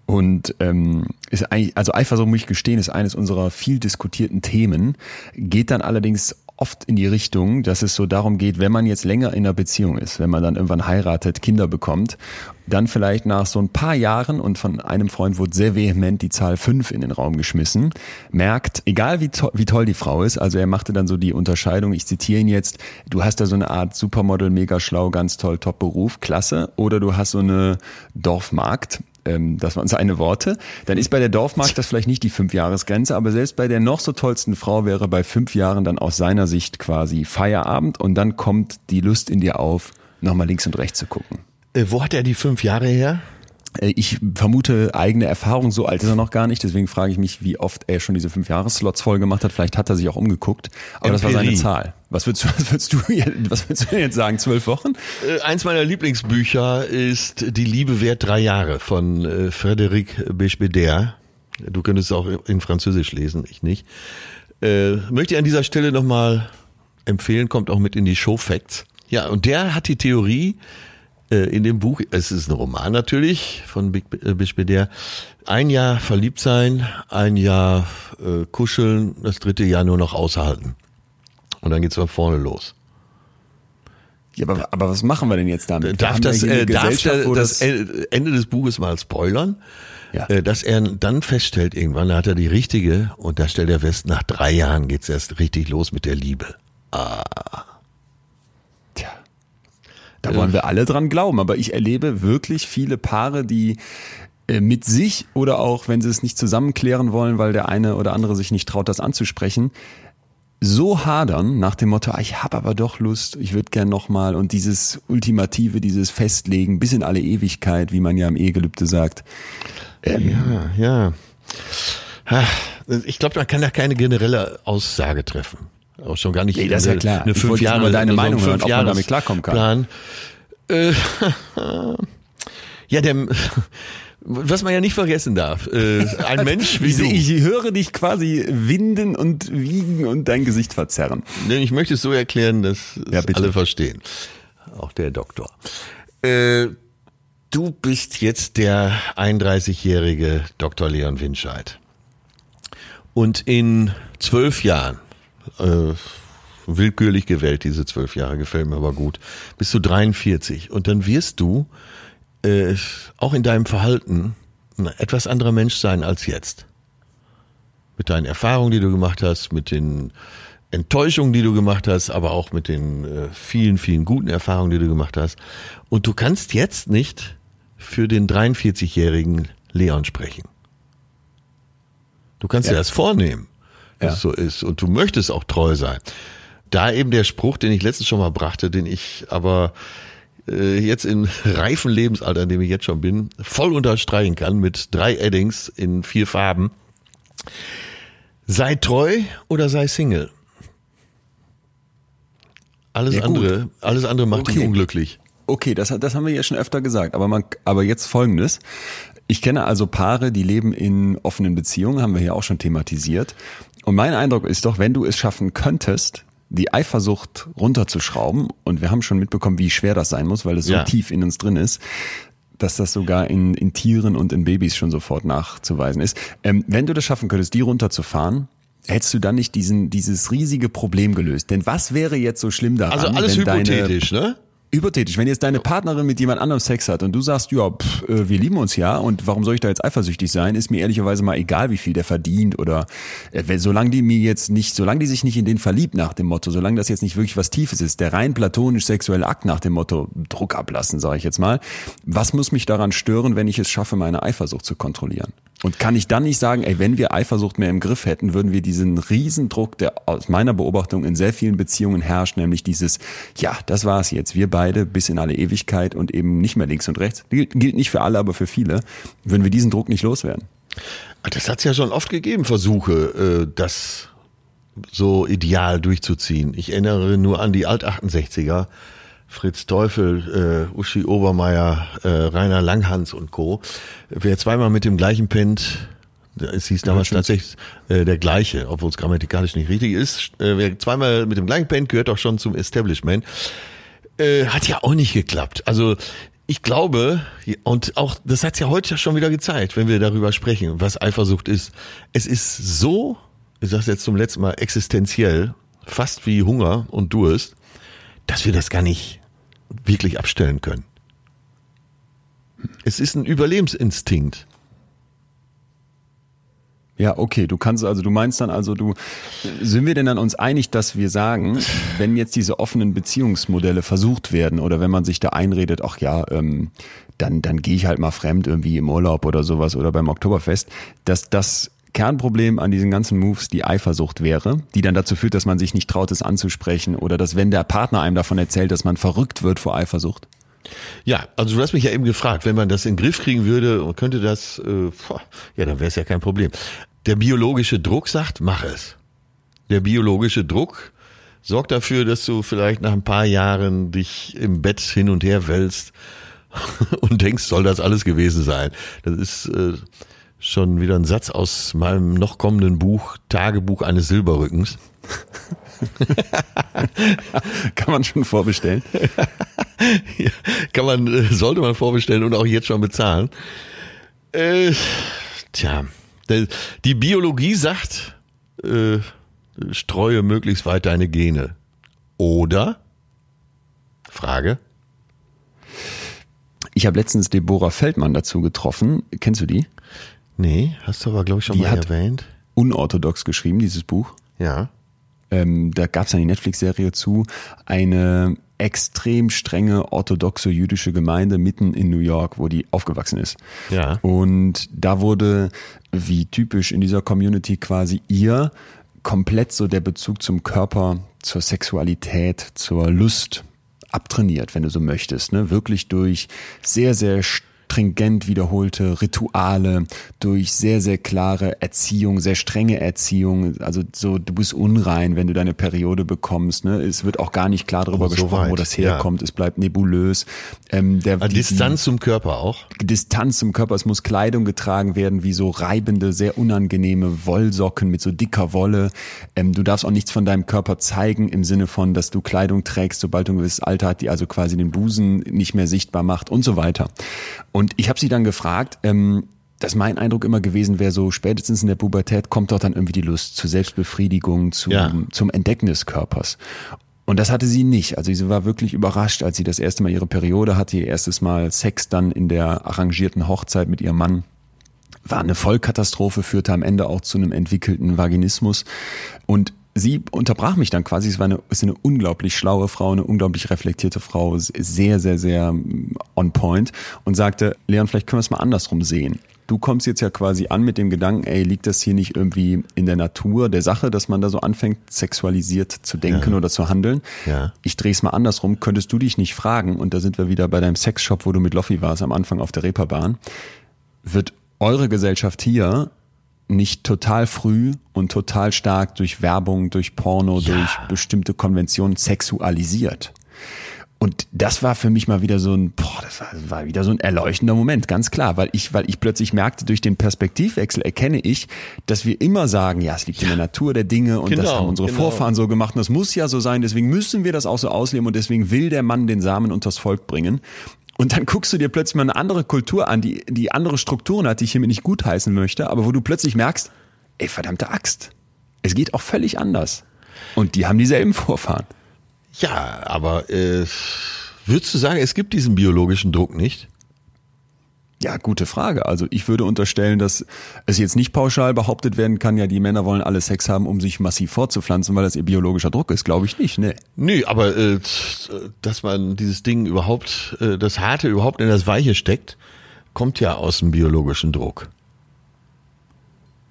und ähm, ist eigentlich, also Eifersucht muss ich gestehen, ist eines unserer viel diskutierten Themen, geht dann allerdings oft in die Richtung, dass es so darum geht, wenn man jetzt länger in einer Beziehung ist, wenn man dann irgendwann heiratet, Kinder bekommt, dann vielleicht nach so ein paar Jahren und von einem Freund wurde sehr vehement die Zahl fünf in den Raum geschmissen, merkt, egal wie, to wie toll die Frau ist, also er machte dann so die Unterscheidung, ich zitiere ihn jetzt, du hast da so eine Art Supermodel, mega schlau, ganz toll, top Beruf, klasse, oder du hast so eine Dorfmarkt, ähm, das waren seine Worte, dann ist bei der Dorfmark das vielleicht nicht die Fünfjahresgrenze, aber selbst bei der noch so tollsten Frau wäre bei fünf Jahren dann aus seiner Sicht quasi Feierabend und dann kommt die Lust in dir auf, nochmal links und rechts zu gucken. Äh, wo hat er die fünf Jahre her? Äh, ich vermute eigene Erfahrung, so alt ist er noch gar nicht, deswegen frage ich mich, wie oft er schon diese fünf Jahresslots voll gemacht hat. Vielleicht hat er sich auch umgeguckt, aber Empirie. das war seine Zahl. Was würdest du, was würdest du, was würdest du jetzt sagen? Zwölf Wochen? Äh, eins meiner Lieblingsbücher ist Die Liebe wert drei Jahre von äh, Frédéric Bechbeder. Du könntest es auch in Französisch lesen, ich nicht. Äh, möchte ich an dieser Stelle nochmal empfehlen, kommt auch mit in die Show Facts. Ja, und der hat die Theorie, äh, in dem Buch, es ist ein Roman natürlich von äh, ein Jahr verliebt sein, ein Jahr äh, kuscheln, das dritte Jahr nur noch aushalten. Und dann geht's von vorne los. Ja, aber, aber was machen wir denn jetzt damit? Darf, das, äh, darf der, das Ende des Buches mal spoilern? Ja. Äh, dass er dann feststellt, irgendwann hat er die richtige und da stellt er fest, nach drei Jahren geht's erst richtig los mit der Liebe. Ah. Da wollen wir alle dran glauben, aber ich erlebe wirklich viele Paare, die äh, mit sich oder auch, wenn sie es nicht zusammenklären wollen, weil der eine oder andere sich nicht traut, das anzusprechen, so hadern nach dem Motto, ah, ich habe aber doch Lust, ich würde gern nochmal und dieses Ultimative, dieses Festlegen bis in alle Ewigkeit, wie man ja im Ehegelübde sagt. Ähm, ja, ja. Ich glaube, man kann da keine generelle Aussage treffen. Auch schon gar nicht. Nee, das ist ja klar. Eine ich fünf Jahre, deine so Meinung hören, ob man damit klarkommen kann. Plan. Äh, ja, der, was man ja nicht vergessen darf, äh, ein Mensch wie du. Ich höre dich quasi winden und wiegen und dein Gesicht verzerren. Ich möchte es so erklären, dass ja, alle verstehen. Auch der Doktor. Äh, du bist jetzt der 31-jährige Dr. Leon Winscheid. Und in zwölf Jahren äh, willkürlich gewählt, diese zwölf Jahre, gefällt mir aber gut. Bist du 43 und dann wirst du äh, auch in deinem Verhalten ein etwas anderer Mensch sein als jetzt. Mit deinen Erfahrungen, die du gemacht hast, mit den Enttäuschungen, die du gemacht hast, aber auch mit den äh, vielen, vielen guten Erfahrungen, die du gemacht hast. Und du kannst jetzt nicht für den 43-jährigen Leon sprechen. Du kannst ja. dir das vornehmen dass ja. es so ist. Und du möchtest auch treu sein. Da eben der Spruch, den ich letztens schon mal brachte, den ich aber äh, jetzt in reifen Lebensalter, in dem ich jetzt schon bin, voll unterstreichen kann mit drei Eddings in vier Farben. Sei treu oder sei Single. Alles ja, andere, alles andere macht okay. dich unglücklich. Okay, das, das haben wir ja schon öfter gesagt, aber man, aber jetzt folgendes. Ich kenne also Paare, die leben in offenen Beziehungen, haben wir hier auch schon thematisiert. Und mein Eindruck ist doch, wenn du es schaffen könntest, die Eifersucht runterzuschrauben, und wir haben schon mitbekommen, wie schwer das sein muss, weil es so ja. tief in uns drin ist, dass das sogar in, in Tieren und in Babys schon sofort nachzuweisen ist. Ähm, wenn du das schaffen könntest, die runterzufahren, hättest du dann nicht diesen, dieses riesige Problem gelöst? Denn was wäre jetzt so schlimm daran? Also alles wenn deine- hypothetisch, ne? Hypothetisch, wenn jetzt deine Partnerin mit jemand anderem Sex hat und du sagst, ja, pff, äh, wir lieben uns ja und warum soll ich da jetzt eifersüchtig sein, ist mir ehrlicherweise mal egal, wie viel der verdient oder äh, solange die mir jetzt nicht, solange die sich nicht in den verliebt nach dem Motto, solange das jetzt nicht wirklich was Tiefes ist, der rein platonisch sexuelle Akt nach dem Motto Druck ablassen, sage ich jetzt mal, was muss mich daran stören, wenn ich es schaffe, meine Eifersucht zu kontrollieren? Und kann ich dann nicht sagen, ey, wenn wir Eifersucht mehr im Griff hätten, würden wir diesen Riesendruck, der aus meiner Beobachtung in sehr vielen Beziehungen herrscht, nämlich dieses, ja, das war's jetzt, wir beide bis in alle Ewigkeit und eben nicht mehr links und rechts, gilt, nicht für alle, aber für viele, würden wir diesen Druck nicht loswerden. Das hat es ja schon oft gegeben, Versuche, äh, das so ideal durchzuziehen. Ich erinnere nur an die Alt-68er, Fritz Teufel, äh, Uschi Obermeier, äh, Rainer Langhans und Co. Wer zweimal mit dem gleichen pennt, es hieß damals tatsächlich äh, der gleiche, obwohl es grammatikalisch nicht richtig ist. Äh, wer zweimal mit dem gleichen pennt, gehört auch schon zum Establishment. Äh, hat ja auch nicht geklappt. Also ich glaube, und auch das hat's ja heute schon wieder gezeigt, wenn wir darüber sprechen, was Eifersucht ist. Es ist so, ich sage jetzt zum letzten Mal, existenziell, fast wie Hunger und Durst, dass wir das gar nicht wirklich abstellen können. Es ist ein Überlebensinstinkt. Ja, okay, du kannst also, du meinst dann also, du, sind wir denn dann uns einig, dass wir sagen, wenn jetzt diese offenen Beziehungsmodelle versucht werden oder wenn man sich da einredet, ach ja, ähm, dann, dann gehe ich halt mal fremd irgendwie im Urlaub oder sowas oder beim Oktoberfest, dass das Kernproblem an diesen ganzen Moves die Eifersucht wäre, die dann dazu führt, dass man sich nicht traut, es anzusprechen oder dass wenn der Partner einem davon erzählt, dass man verrückt wird vor Eifersucht. Ja, also du hast mich ja eben gefragt, wenn man das in den Griff kriegen würde könnte das, äh, boah, ja, dann wäre es ja kein Problem. Der biologische Druck sagt, mach es. Der biologische Druck sorgt dafür, dass du vielleicht nach ein paar Jahren dich im Bett hin und her wälzt und denkst, soll das alles gewesen sein. Das ist äh, schon wieder ein Satz aus meinem noch kommenden Buch Tagebuch eines Silberrückens. Kann man schon vorbestellen. Ja, kann man, äh, sollte man vorbestellen und auch jetzt schon bezahlen. Äh, tja, die Biologie sagt, äh, streue möglichst weit deine Gene. Oder? Frage. Ich habe letztens Deborah Feldmann dazu getroffen. Kennst du die? Nee, hast du aber, glaube ich, schon Die mal erwähnt. Unorthodox geschrieben, dieses Buch. Ja. Ähm, da gab es eine Netflix-Serie zu, eine extrem strenge orthodoxe jüdische Gemeinde mitten in New York, wo die aufgewachsen ist. Ja. Und da wurde, wie typisch in dieser Community quasi ihr, komplett so der Bezug zum Körper, zur Sexualität, zur Lust abtrainiert, wenn du so möchtest. Ne? Wirklich durch sehr, sehr stringent wiederholte Rituale, durch sehr, sehr klare Erziehung, sehr strenge Erziehung. Also so, du bist unrein, wenn du deine Periode bekommst. Ne? Es wird auch gar nicht klar darüber Oh, so gesprochen, wo weit, das ja. herkommt. Es bleibt nebulös. Ähm, der, die- die- Distanz zum Körper auch. Distanz zum Körper. Es muss Kleidung getragen werden, wie so reibende, sehr unangenehme Wollsocken mit so dicker Wolle. Ähm, du darfst auch nichts von deinem Körper zeigen im Sinne von, dass du Kleidung trägst, sobald du ein gewisses Alter hast, die also quasi den Busen nicht mehr sichtbar macht und so weiter. Und ich habe sie dann gefragt, ähm, dass mein Eindruck immer gewesen wäre, so spätestens in der Pubertät kommt dort dann irgendwie die Lust zur Selbstbefriedigung, zum, Ja. zum Entdecken des Körpers. Und das hatte sie nicht. Also sie war wirklich überrascht, als sie das erste Mal ihre Periode hatte, ihr erstes Mal Sex dann in der arrangierten Hochzeit mit ihrem Mann. War eine Vollkatastrophe, führte am Ende auch zu einem entwickelten Vaginismus. Und sie unterbrach mich dann quasi. Es war eine, ist eine unglaublich schlaue Frau, eine unglaublich reflektierte Frau, sehr, sehr, sehr mm, on point und sagte, Leon, vielleicht können wir es mal andersrum sehen. Du kommst jetzt ja quasi an mit dem Gedanken, ey, liegt das hier nicht irgendwie in der Natur der Sache, dass man da so anfängt, sexualisiert zu denken oder zu handeln? Ja. Ich drehe es mal andersrum. Könntest du dich nicht fragen, und da sind wir wieder bei deinem Sexshop, wo du mit Loffi warst, am Anfang auf der Reeperbahn, wird eure Gesellschaft hier nicht total früh und total stark durch Werbung, durch Porno, durch bestimmte Konventionen sexualisiert? Und das war für mich mal wieder so ein, boah, das war, war wieder so ein erleuchtender Moment, ganz klar, weil ich, weil ich plötzlich merkte, durch den Perspektivwechsel erkenne ich, dass wir immer sagen, ja, es liegt in der Natur der Dinge und das Genau, haben unsere genau. Vorfahren so gemacht und das muss ja so sein, deswegen müssen wir das auch so ausleben und deswegen will der Mann den Samen unters Volk bringen. Und dann guckst du dir plötzlich mal eine andere Kultur an, die, die andere Strukturen hat, die ich hiermit nicht gutheißen möchte, aber wo du plötzlich merkst, ey, verdammte Axt. Es geht auch völlig anders. Und die haben dieselben Vorfahren. Ja, aber äh, würdest du sagen, es gibt diesen biologischen Druck nicht? Ja, gute Frage. Also ich würde unterstellen, dass es jetzt nicht pauschal behauptet werden kann, ja, die Männer wollen alle Sex haben, um sich massiv fortzupflanzen, weil das ihr biologischer Druck ist. Glaube ich nicht, ne. Nee, aber äh, dass man dieses Ding überhaupt, äh, das Harte überhaupt in das Weiche steckt, kommt ja aus dem biologischen Druck.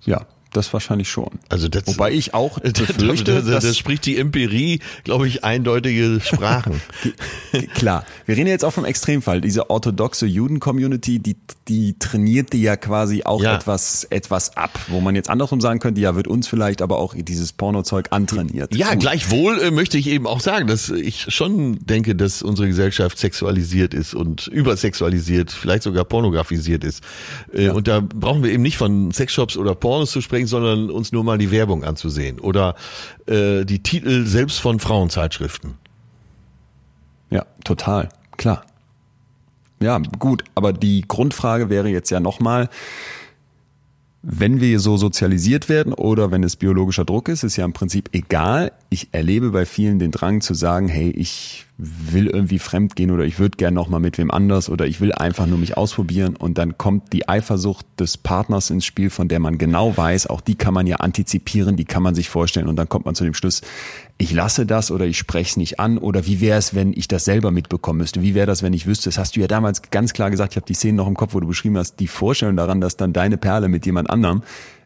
Ja, das wahrscheinlich schon. Also das, Wobei ich auch befürchte, das, das, das spricht die Empirie, glaube ich, eindeutige Sprachen. Klar, wir reden jetzt auch vom Extremfall. Diese orthodoxe Juden-Community, die, die trainiert die ja quasi auch Ja. etwas, etwas ab, wo man jetzt andersrum sagen könnte, ja, wird uns vielleicht aber auch dieses Pornozeug antrainiert. Ja, Gut. gleichwohl äh, möchte ich eben auch sagen, dass ich schon denke, dass unsere Gesellschaft sexualisiert ist und übersexualisiert, vielleicht sogar pornografisiert ist. Äh, Und da brauchen wir eben nicht von Sexshops oder Pornos zu sprechen, sondern uns nur mal die Werbung anzusehen oder äh, die Titel selbst von Frauenzeitschriften. Ja, total, klar. Ja, gut, aber die Grundfrage wäre jetzt ja nochmal, wenn wir so sozialisiert werden oder wenn es biologischer Druck ist, ist ja im Prinzip egal. Ich erlebe bei vielen den Drang zu sagen, hey, ich will irgendwie fremd gehen oder ich würde gern noch mal mit wem anders oder ich will einfach nur mich ausprobieren und dann kommt die Eifersucht des Partners ins Spiel, von der man genau weiß, auch die kann man ja antizipieren, die kann man sich vorstellen und dann kommt man zu dem Schluss, ich lasse das oder ich spreche es nicht an oder wie wäre es, wenn ich das selber mitbekommen müsste? Wie wäre das, wenn ich wüsste? Das hast du ja damals ganz klar gesagt, ich habe die Szene noch im Kopf, wo du beschrieben hast, die Vorstellung daran, dass dann deine Perle mit jemand anderem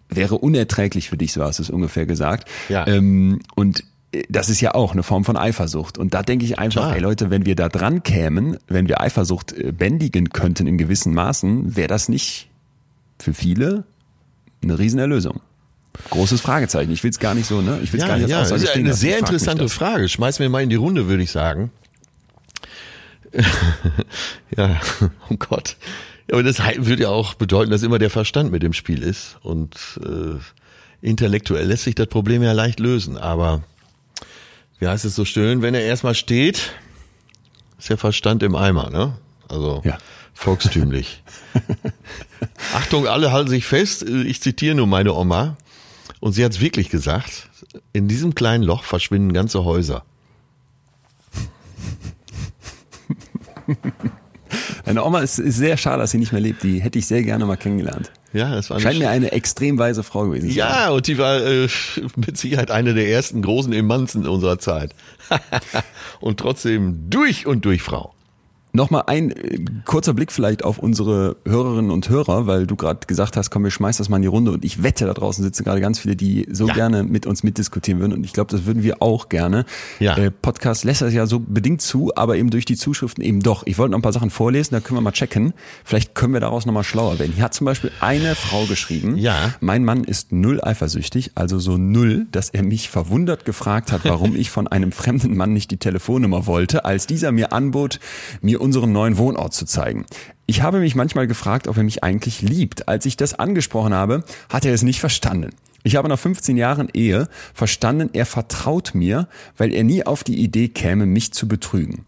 wäre unerträglich für dich, so hast du es ungefähr gesagt. Ja. Ähm, und das ist ja auch eine Form von Eifersucht. Und da denke ich einfach, Klar. ey Leute, wenn wir da dran kämen, wenn wir Eifersucht äh, bändigen könnten in gewissen Maßen, wäre das nicht für viele eine Riesenerlösung. Großes Fragezeichen. Ich will es gar nicht so, ne? Ich will es gar Ja, nicht als ja, das ist eine sehr interessante. Frage. Schmeiß mir mal in die Runde, würde ich sagen. ja, oh Gott. Ja, aber das würde ja auch bedeuten, dass immer der Verstand mit dem Spiel ist. Und äh, intellektuell lässt sich das Problem ja leicht lösen. Aber wie heißt es so schön, wenn er erstmal steht, ist der Verstand im Eimer, ne? Also Ja. volkstümlich. Achtung, alle halten sich fest. Ich zitiere nur meine Oma. Und sie hat es wirklich gesagt. In diesem kleinen Loch verschwinden ganze Häuser. Deine Oma ist, ist sehr schade, dass sie nicht mehr lebt. Die hätte ich sehr gerne mal kennengelernt. Ja, das war Scheint mir eine extrem weise Frau gewesen zu sein. Ja, und die war äh, mit Sicherheit eine der ersten großen Emanzen unserer Zeit. und trotzdem durch und durch Frau. Nochmal ein äh, kurzer Blick vielleicht auf unsere Hörerinnen und Hörer, weil du gerade gesagt hast, komm, wir schmeißen das mal in die Runde und ich wette, da draußen sitzen gerade ganz viele, die so Ja. gerne mit uns mitdiskutieren würden und ich glaube, das würden wir auch gerne. Ja. Äh, Podcast lässt das ja so bedingt zu, aber eben durch die Zuschriften eben doch. Ich wollte noch ein paar Sachen vorlesen, da können wir mal checken. Vielleicht können wir daraus nochmal schlauer werden. Hier hat zum Beispiel eine Frau geschrieben, Ja. mein Mann ist null eifersüchtig, also so null, dass er mich verwundert gefragt hat, warum ich von einem fremden Mann nicht die Telefonnummer wollte, als dieser mir anbot, mir unseren neuen Wohnort zu zeigen. Ich habe mich manchmal gefragt, ob er mich eigentlich liebt. Als ich das angesprochen habe, hat er es nicht verstanden. Ich habe nach 15 Jahren Ehe verstanden, er vertraut mir, weil er nie auf die Idee käme, mich zu betrügen.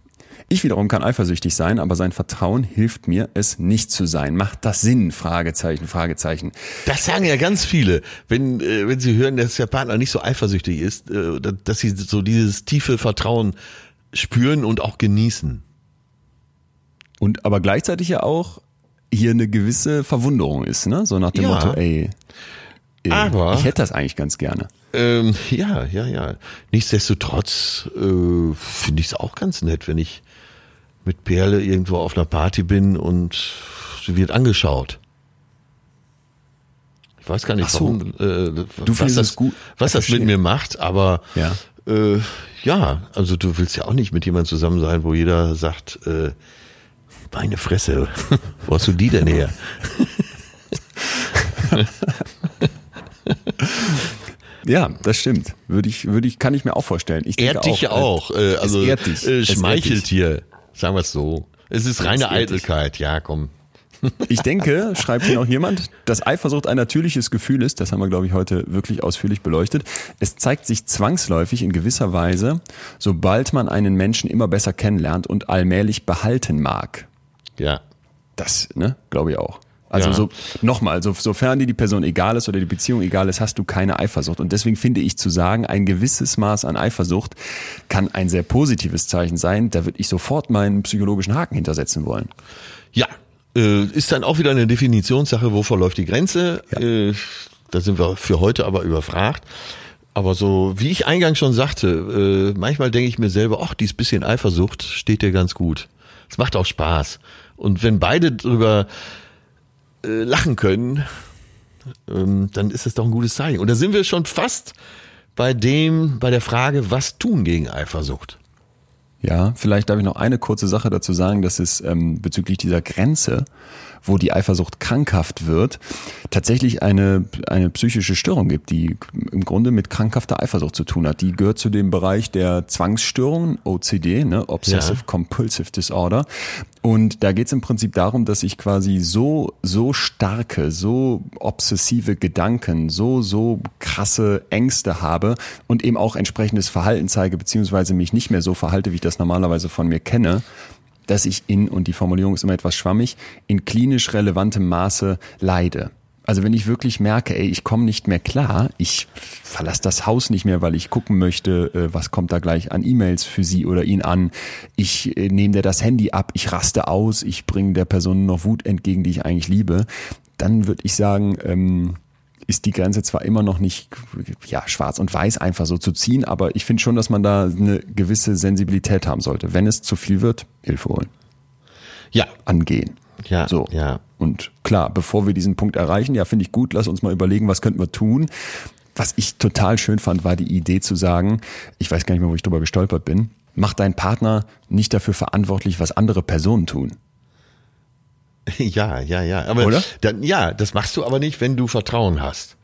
Ich wiederum kann eifersüchtig sein, aber sein Vertrauen hilft mir, es nicht zu sein. Macht das Sinn? Fragezeichen, Fragezeichen. Das sagen ja ganz viele, wenn, äh, wenn sie hören, dass der Partner nicht so eifersüchtig ist, äh, dass sie so dieses tiefe Vertrauen spüren und auch genießen. Und aber gleichzeitig ja auch hier eine gewisse Verwunderung ist, ne? So nach dem Ja. Motto, ey, ey Aber- ich hätte das eigentlich ganz gerne. Ähm, ja, ja, ja. Nichtsdestotrotz äh, finde ich es auch ganz nett, wenn ich mit Perle irgendwo auf einer Party bin und sie wird angeschaut. Ich weiß gar nicht, so. warum, äh, was, das, gut? was das mit mir macht, aber Ja. äh, ja, also du willst ja auch nicht mit jemandem zusammen sein, wo jeder sagt, äh, meine Fresse, wo hast du die denn her? Ja, das stimmt. Würde ich, würde ich, kann ich mir auch vorstellen. Ich Ehrt dich ja auch. Äh, es also ehrt dich. Äh, Es schmeichelt hier. Sagen wir es so. Es ist reine dich. Eitelkeit, ja, komm. Ich denke, schreibt hier noch jemand, dass Eifersucht ein natürliches Gefühl ist, das haben wir, glaube ich, heute wirklich ausführlich beleuchtet. Es zeigt sich zwangsläufig in gewisser Weise, sobald man einen Menschen immer besser kennenlernt und allmählich behalten mag. Ja. Das, ne, glaube ich auch. Also Ja. so nochmal, so, sofern dir die Person egal ist oder die Beziehung egal ist, hast du keine Eifersucht. Und deswegen finde ich zu sagen, ein gewisses Maß an Eifersucht kann ein sehr positives Zeichen sein. Da würde ich sofort meinen psychologischen Haken hintersetzen wollen. Ja, äh, ist dann auch wieder eine Definitionssache, wo verläuft die Grenze. Äh, da sind wir für heute aber überfragt. Aber so, wie ich eingangs schon sagte, äh, manchmal denke ich mir selber, ach, dieses bisschen Eifersucht steht dir ganz gut. Es macht auch Spaß. Und wenn beide drüber äh, lachen können, ähm, dann ist das doch ein gutes Zeichen. Und da sind wir schon fast bei dem, bei der Frage, was tun gegen Eifersucht? Ja, vielleicht darf ich noch eine kurze Sache dazu sagen, dass es ähm, bezüglich dieser Grenze, wo die Eifersucht krankhaft wird, tatsächlich eine, eine psychische Störung gibt, die im Grunde mit krankhafter Eifersucht zu tun hat. Die gehört zu dem Bereich der Zwangsstörungen, OCD, ne, Obsessive Ja. Compulsive Disorder. Und da geht es im Prinzip darum, dass ich quasi so, so starke, so obsessive Gedanken, so, so krasse Ängste habe und eben auch entsprechendes Verhalten zeige, beziehungsweise mich nicht mehr so verhalte, wie ich das normalerweise von mir kenne, dass ich in, und die Formulierung ist immer etwas schwammig, in klinisch relevantem Maße leide. Also wenn ich wirklich merke, ey, ich komme nicht mehr klar, ich verlasse das Haus nicht mehr, weil ich gucken möchte, äh, was kommt da gleich an E-Mails für sie oder ihn an. Ich äh, nehme dir das Handy ab, ich raste aus, ich bringe der Person noch Wut entgegen, die ich eigentlich liebe. Dann würde ich sagen, ähm, ist die Grenze zwar immer noch nicht ja, schwarz und weiß einfach so zu ziehen, aber ich finde schon, dass man da eine gewisse Sensibilität haben sollte. Wenn es zu viel wird, Hilfe holen, Ja, angehen. ja, So. ja. Und klar, bevor wir diesen Punkt erreichen, ja, finde ich gut, lass uns mal überlegen, was könnten wir tun. Was ich total schön fand, war die Idee zu sagen, ich weiß gar nicht mehr, wo ich drüber gestolpert bin, mach deinen Partner nicht dafür verantwortlich, was andere Personen tun. Ja, ja, ja. Aber Oder? Dann, ja, das machst du aber nicht, wenn du Vertrauen hast.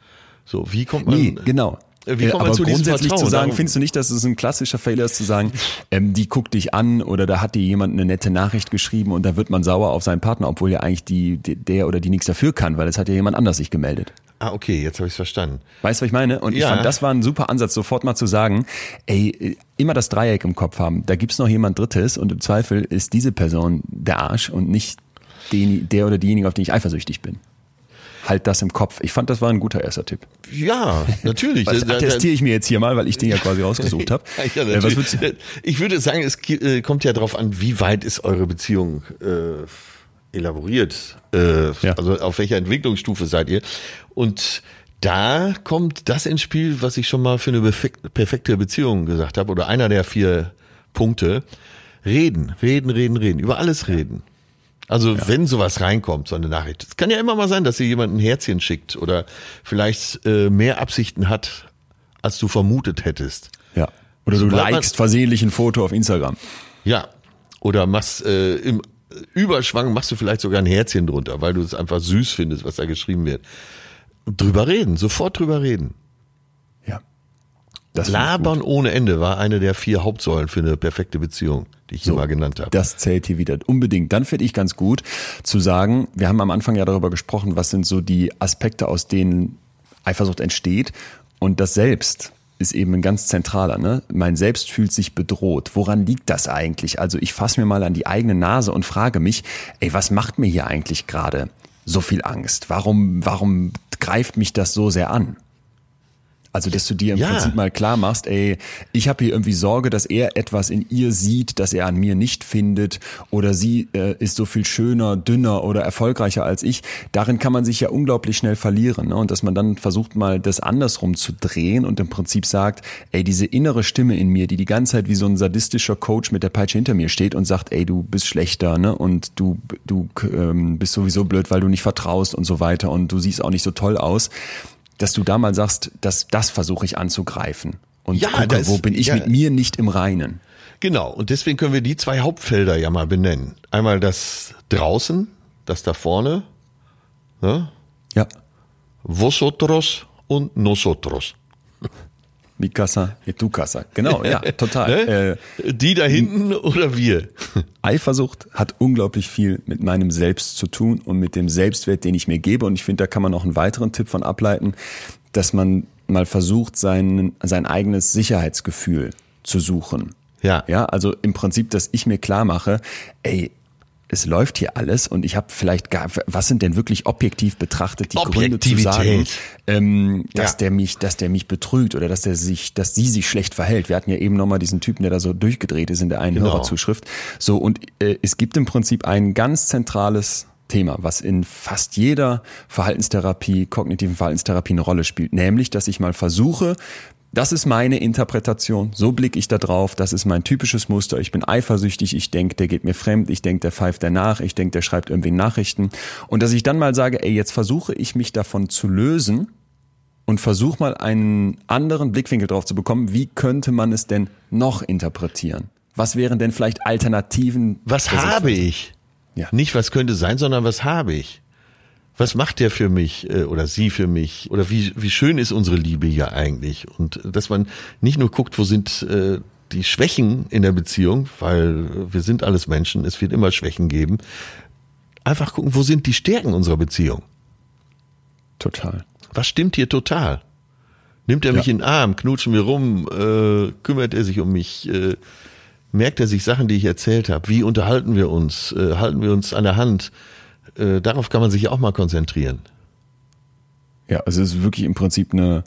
So, wie kommt man? Nee, genau. Äh, Wie Äh, kommt man aber zu diesem grundsätzlich zu sagen, findest du nicht, dass es ein klassischer Fehler ist, zu sagen, ähm, die guckt dich an oder da hat dir jemand eine nette Nachricht geschrieben und da wird man sauer auf seinen Partner, obwohl ja eigentlich die, der oder die nichts dafür kann, weil es hat ja jemand anders sich gemeldet. Ah, okay, jetzt habe ich verstanden. Weißt du, was ich meine? Und ich Ja. fand, das war ein super Ansatz, sofort mal zu sagen, ey, äh, immer das Dreieck im Kopf haben. Da gibt's noch jemand Drittes und im Zweifel ist diese Person der Arsch und nicht den, der oder diejenige, auf den ich eifersüchtig bin. Halt das im Kopf. Ich fand, das war ein guter erster Tipp. Ja, natürlich. Das Da- da- attestiere ich mir jetzt hier mal, weil ich den ja quasi rausgesucht habe. Ja, äh, du, ich würde sagen, es äh, kommt ja darauf an, wie weit ist eure Beziehung äh, elaboriert. Äh, Ja. Also auf welcher Entwicklungsstufe seid ihr? Und da kommt das ins Spiel, was ich schon mal für eine perfek- perfekte Beziehung gesagt habe, oder einer der vier Punkte. Reden, reden, reden, reden, über alles reden. Also wenn sowas reinkommt, so eine Nachricht. Es kann ja immer mal sein, dass dir jemand ein Herzchen schickt oder vielleicht äh, mehr Absichten hat, als du vermutet hättest. ja. Oder du Sobald likest versehentlich ein Foto auf Instagram. Ja. Oder machst äh, im Überschwang machst du vielleicht sogar ein Herzchen drunter, weil du es einfach süß findest, was da geschrieben wird. Drüber reden, sofort drüber reden. Ja. Das. Labern ohne Ende war eine der vier Hauptsäulen für eine perfekte Beziehung, die ich hier mal genannt habe. Das zählt hier wieder unbedingt. Dann finde ich ganz gut zu sagen, wir haben am Anfang ja darüber gesprochen, was sind so die Aspekte, aus denen Eifersucht entsteht. Und das Selbst ist eben ein ganz zentraler. Ne? Mein Selbst fühlt sich bedroht. Woran liegt das eigentlich? Also ich fasse mir mal an die eigene Nase und frage mich, ey, was macht mir hier eigentlich gerade so viel Angst? Warum, warum greift mich das so sehr an? Also, dass du dir im Ja. Prinzip mal klar machst, ey, ich habe hier irgendwie Sorge, dass er etwas in ihr sieht, das er an mir nicht findet, oder sie äh, ist so viel schöner, dünner oder erfolgreicher als ich. Darin kann man sich ja unglaublich schnell verlieren. Ne? Und dass man dann versucht mal das andersrum zu drehen und im Prinzip sagt, ey, diese innere Stimme in mir, die die ganze Zeit wie so ein sadistischer Coach mit der Peitsche hinter mir steht und sagt, ey, du bist schlechter, ne? Und du du ähm, bist sowieso blöd, weil du nicht vertraust und so weiter und du siehst auch nicht so toll aus dass du da mal sagst, dass das versuche ich anzugreifen. Und Ja, gucke, das- wo bin ich ja. mit mir nicht im Reinen. Genau, und deswegen können wir die zwei Hauptfelder ja mal benennen. Einmal das draußen, das da vorne, ne? Ja. Vosotros und nosotros. Mi casa y tu casa. Genau, ja, total. Ne? Äh, Die da hinten oder wir? Eifersucht hat unglaublich viel mit meinem Selbst zu tun und mit dem Selbstwert, den ich mir gebe. Und ich finde, da kann man noch einen weiteren Tipp von ableiten, dass man mal versucht, sein, sein eigenes Sicherheitsgefühl zu suchen. Ja. Ja, also im Prinzip, dass ich mir klar mache, ey, es läuft hier alles und ich habe vielleicht gar, was sind denn wirklich objektiv betrachtet die Gründe zu sagen, ähm, dass ja. der mich, dass der mich betrügt oder dass der sich, dass sie sich schlecht verhält. Wir hatten ja eben nochmal diesen Typen, der da so durchgedreht ist in der einen genau. Hörerzuschrift. So und äh, es gibt im Prinzip ein ganz zentrales Thema, was in fast jeder Verhaltenstherapie, kognitiven Verhaltenstherapie eine Rolle spielt, nämlich, dass ich mal versuche, das ist meine Interpretation, so blicke ich da drauf, das ist mein typisches Muster, ich bin eifersüchtig, ich denke, der geht mir fremd, ich denke, der pfeift danach, ich denke, der schreibt irgendwie Nachrichten und dass ich dann mal sage, ey, jetzt versuche ich mich davon zu lösen und versuche mal einen anderen Blickwinkel drauf zu bekommen, wie könnte man es denn noch interpretieren? Was wären denn vielleicht Alternativen? Was habe ich? Ja. Nicht was könnte sein, sondern was habe ich? Was macht der für mich äh, oder sie für mich? Oder wie, wie schön ist unsere Liebe hier eigentlich? Und dass man nicht nur guckt, wo sind äh, die Schwächen in der Beziehung, weil wir sind alles Menschen, es wird immer Schwächen geben. Einfach gucken, wo sind die Stärken unserer Beziehung? Total. Was stimmt hier total? Nimmt er mich ja. in den Arm, knutschen wir rum, äh, kümmert er sich um mich, äh, merkt er sich Sachen, die ich erzählt habe? Wie unterhalten wir uns? Äh, halten wir uns an der Hand? Äh, darauf kann man sich auch mal konzentrieren. Ja, also es ist wirklich im Prinzip eine,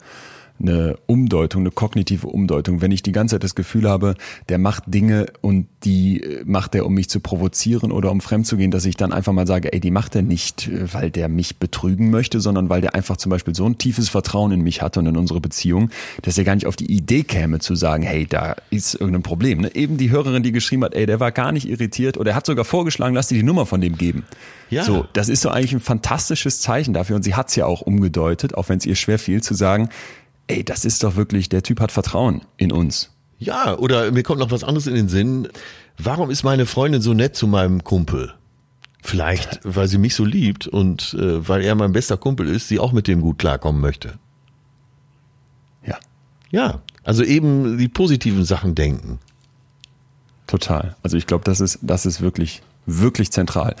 eine Umdeutung, eine kognitive Umdeutung. Wenn ich die ganze Zeit das Gefühl habe, der macht Dinge und die äh, macht er, um mich zu provozieren oder um fremd zu gehen, dass ich dann einfach mal sage, ey, die macht er nicht, äh, weil der mich betrügen möchte, sondern weil der einfach zum Beispiel so ein tiefes Vertrauen in mich hat und in unsere Beziehung, dass er gar nicht auf die Idee käme zu sagen, hey, da ist irgendein Problem. Ne? Eben die Hörerin, die geschrieben hat, ey, der war gar nicht irritiert oder er hat sogar vorgeschlagen, lass dir die Nummer von dem geben. Ja. So, das ist so eigentlich ein fantastisches Zeichen dafür und sie hat es ja auch umgedeutet, auch wenn es ihr schwer fiel, zu sagen, ey, das ist doch wirklich, der Typ hat Vertrauen in uns. Ja, oder mir kommt noch was anderes in den Sinn. Warum ist meine Freundin so nett zu meinem Kumpel? Vielleicht, weil sie mich so liebt und äh, weil er mein bester Kumpel ist, sie auch mit dem gut klarkommen möchte. Ja. Ja, also eben die positiven Sachen denken. Total. Also ich glaube, das ist, das ist wirklich, wirklich zentral.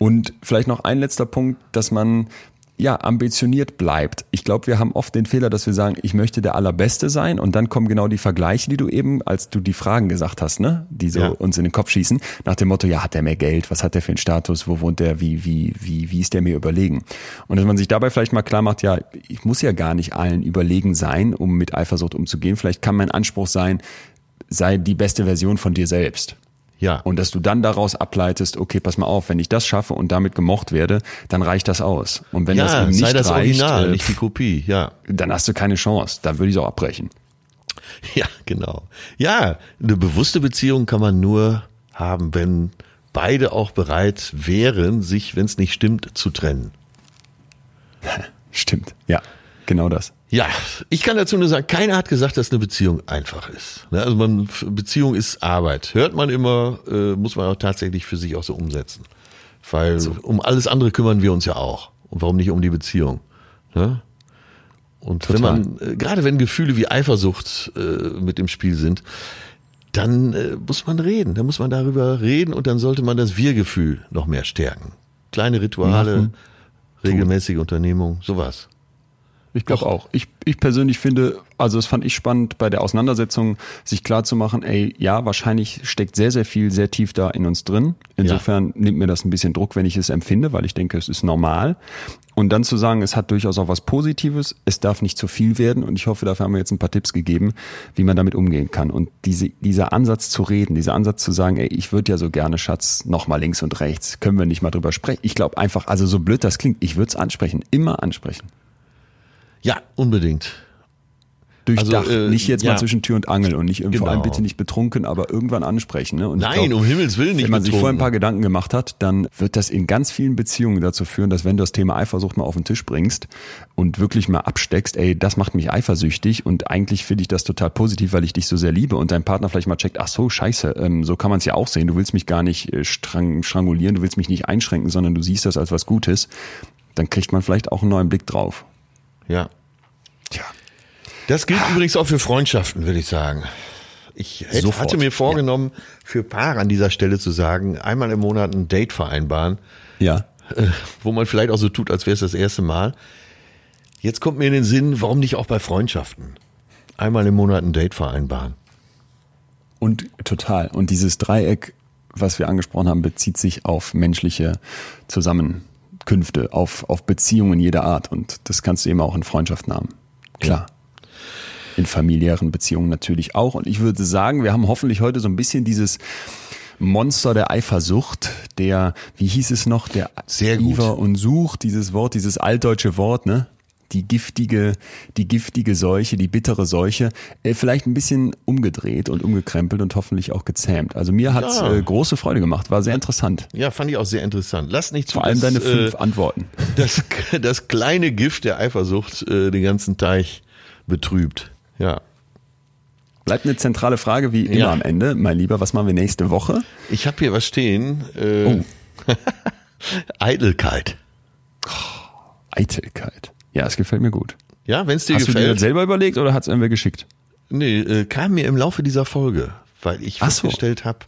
Und vielleicht noch ein letzter Punkt, dass man ja, ambitioniert bleibt. Ich glaube, wir haben oft den Fehler, dass wir sagen, ich möchte der Allerbeste sein und dann kommen genau die Vergleiche, die du eben, als du die Fragen gesagt hast, ne, die so ja. uns in den Kopf schießen, nach dem Motto, ja, hat der mehr Geld, was hat der für einen Status, wo wohnt der, wie, wie, wie, wie ist der mir überlegen? Und dass man sich dabei vielleicht mal klar macht, ja, ich muss ja gar nicht allen überlegen sein, um mit Eifersucht umzugehen. Vielleicht kann mein Anspruch sein, sei die beste Version von dir selbst. Ja. Und dass du dann daraus ableitest, okay, pass mal auf, wenn ich das schaffe und damit gemocht werde, dann reicht das aus. Und wenn ja, das eben nicht sei das reicht, Original, äh, nicht die Kopie, ja. Dann hast du keine Chance. Dann würde ich es auch abbrechen. Ja, genau. Ja, eine bewusste Beziehung kann man nur haben, wenn beide auch bereit wären, sich, wenn es nicht stimmt, zu trennen. Stimmt, ja, genau das. Ja, ich kann dazu nur sagen, keiner hat gesagt, dass eine Beziehung einfach ist. Ne, also man, Beziehung ist Arbeit. Hört man immer, äh, muss man auch tatsächlich für sich auch so umsetzen. Weil so. um alles andere kümmern wir uns ja auch. Und warum nicht um die Beziehung? Ne? Und Total. wenn man, äh, gerade wenn Gefühle wie Eifersucht äh, mit im Spiel sind, dann muss man reden. Dann muss man darüber reden und dann sollte man das Wir-Gefühl noch mehr stärken. Kleine Rituale, Machen. regelmäßige Unternehmung, sowas. Ich glaube auch. Ich, ich persönlich finde, also das fand ich spannend bei der Auseinandersetzung, sich klar zu machen, ey, ja, wahrscheinlich steckt sehr, sehr viel sehr tief da in uns drin. Insofern ja. nimmt mir das ein bisschen Druck, wenn ich es empfinde, weil ich denke, es ist normal. Und dann zu sagen, es hat durchaus auch was Positives, es darf nicht zu viel werden. Und ich hoffe, dafür haben wir jetzt ein paar Tipps gegeben, wie man damit umgehen kann. Und diese, dieser Ansatz zu reden, dieser Ansatz zu sagen, ey, ich würde ja so gerne, Schatz, nochmal links und rechts, können wir nicht mal drüber sprechen. Ich glaube einfach, also so blöd das klingt, ich würde es ansprechen, immer ansprechen. Ja, unbedingt. Durchdacht, also, äh, nicht jetzt ja. mal zwischen Tür und Angel und nicht genau. vor allem bitte nicht betrunken, aber irgendwann ansprechen. Ne? Und Nein, glaub, um Himmels Willen nicht Wenn man betrunken. sich vorher ein paar Gedanken gemacht hat, dann wird das in ganz vielen Beziehungen dazu führen, dass wenn du das Thema Eifersucht mal auf den Tisch bringst und wirklich mal absteckst, ey, das macht mich eifersüchtig und eigentlich finde ich das total positiv, weil ich dich so sehr liebe und dein Partner vielleicht mal checkt, ach so, scheiße, ähm, so kann man es ja auch sehen, du willst mich gar nicht äh, strang, strangulieren, du willst mich nicht einschränken, sondern du siehst das als was Gutes, dann kriegt man vielleicht auch einen neuen Blick drauf. Ja, Tja. Das gilt ah. übrigens auch für Freundschaften, würde ich sagen. Ich hätte, hatte mir vorgenommen, ja. für Paare an dieser Stelle zu sagen, einmal im Monat ein Date vereinbaren. Ja. Äh, wo man vielleicht auch so tut, als wäre es das erste Mal. Jetzt kommt mir in den Sinn, warum nicht auch bei Freundschaften? Einmal im Monat ein Date vereinbaren. Und total. Und dieses Dreieck was wir angesprochen haben, bezieht sich auf menschliche Zusammenkünfte, auf, auf Beziehungen jeder Art. Und das kannst du eben auch in Freundschaften haben. Klar. In familiären Beziehungen natürlich auch. Und ich würde sagen, wir haben hoffentlich heute so ein bisschen dieses Monster der Eifersucht, der, wie hieß es noch, der Sehr gut. Iver und Sucht, dieses Wort, dieses altdeutsche Wort, ne? Die giftige, die giftige Seuche, die bittere Seuche, äh, vielleicht ein bisschen umgedreht und umgekrempelt und hoffentlich auch gezähmt. Also mir hat's Ja. äh, große Freude gemacht, war sehr interessant. Ja, fand ich auch sehr interessant. Lass nicht zu, Vor allem dass, deine fünf äh, Antworten. das, das kleine Gift der Eifersucht äh, den ganzen Teich betrübt. Ja. Bleibt eine zentrale Frage wie immer Ja. am Ende. Mein Lieber, was machen wir nächste Woche? Ich habe hier was stehen. Äh, Oh. Eitelkeit. Eitelkeit. Ja, es gefällt mir gut. Ja, wenn es dir Hast du dir gefällt. das selber überlegt oder hat's irgendwer geschickt? Nee, äh, kam mir im Laufe dieser Folge, weil ich Ach so. festgestellt habe,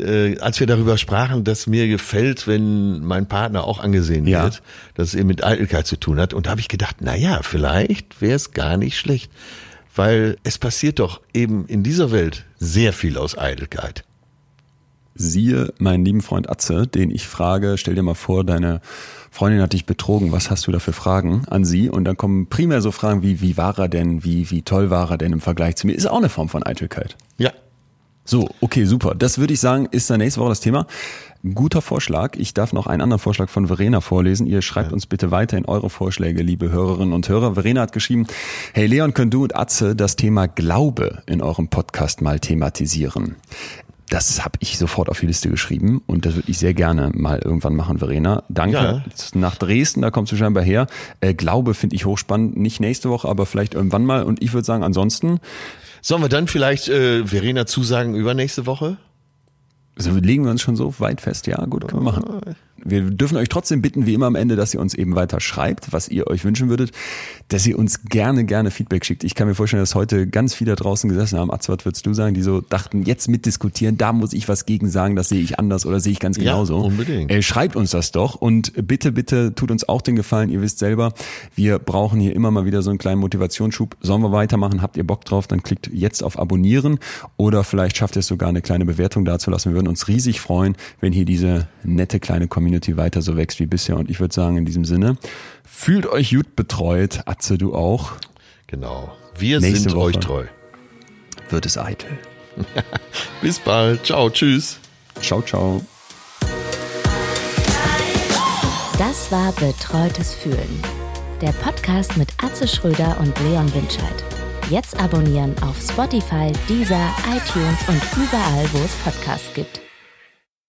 äh, als wir darüber sprachen, dass mir gefällt, wenn mein Partner auch angesehen Ja. wird, dass es eben mit Eitelkeit zu tun hat. Und da habe ich gedacht, na ja, vielleicht wäre es gar nicht schlecht, weil es passiert doch eben in dieser Welt sehr viel aus Eitelkeit. Siehe meinen lieben Freund Atze, den ich frage, stell dir mal vor, deine Freundin hat dich betrogen, was hast du da für Fragen an sie? Und dann kommen primär so Fragen wie, wie war er denn, wie, wie toll war er denn im Vergleich zu mir? Ist auch eine Form von Eitelkeit. Ja, So, okay, super. Das würde ich sagen, ist dann nächste Woche das Thema. Guter Vorschlag. Ich darf noch einen anderen Vorschlag von Verena vorlesen. Ihr schreibt uns bitte weiterhin eure Vorschläge, liebe Hörerinnen und Hörer. Verena hat geschrieben, hey Leon, könnt du und Atze das Thema Glaube in eurem Podcast mal thematisieren? Das habe ich sofort auf die Liste geschrieben und das würde ich sehr gerne mal irgendwann machen, Verena. Danke. Ja. Nach Dresden, da kommst du scheinbar her. Äh, Glaube finde ich hochspannend. Nicht nächste Woche, aber vielleicht irgendwann mal. Und ich würde sagen, ansonsten Sollen wir dann vielleicht äh, Verena zusagen übernächste Woche? Also legen wir uns schon so weit fest, ja, gut, können wir machen. Wir dürfen euch trotzdem bitten, wie immer am Ende, dass ihr uns eben weiter schreibt, was ihr euch wünschen würdet, dass ihr uns gerne, gerne Feedback schickt. Ich kann mir vorstellen, dass heute ganz viele draußen gesessen haben, Atz, was würdest du sagen, die so dachten, jetzt mitdiskutieren, da muss ich was gegen sagen, das sehe ich anders oder sehe ich ganz Ja, genauso. unbedingt. Äh, schreibt uns das doch und bitte, bitte tut uns auch den Gefallen, ihr wisst selber, wir brauchen hier immer mal wieder so einen kleinen Motivationsschub. Sollen wir weitermachen? Habt ihr Bock drauf? Dann klickt jetzt auf Abonnieren oder vielleicht schafft ihr es sogar eine kleine Bewertung dazulassen. Wir würden uns riesig freuen, wenn hier diese nette kleine Community weiter so wächst wie bisher. Und ich würde sagen, in diesem Sinne, fühlt euch gut betreut. Atze, du auch. Genau. Wir Nächste sind Woche. euch treu. Wird es eitel. Bis bald. Ciao. Tschüss. Ciao, ciao. Das war Betreutes Fühlen. Der Podcast mit Atze Schröder und Leon Winscheid. Jetzt abonnieren auf Spotify, Deezer, iTunes und überall, wo es Podcasts gibt.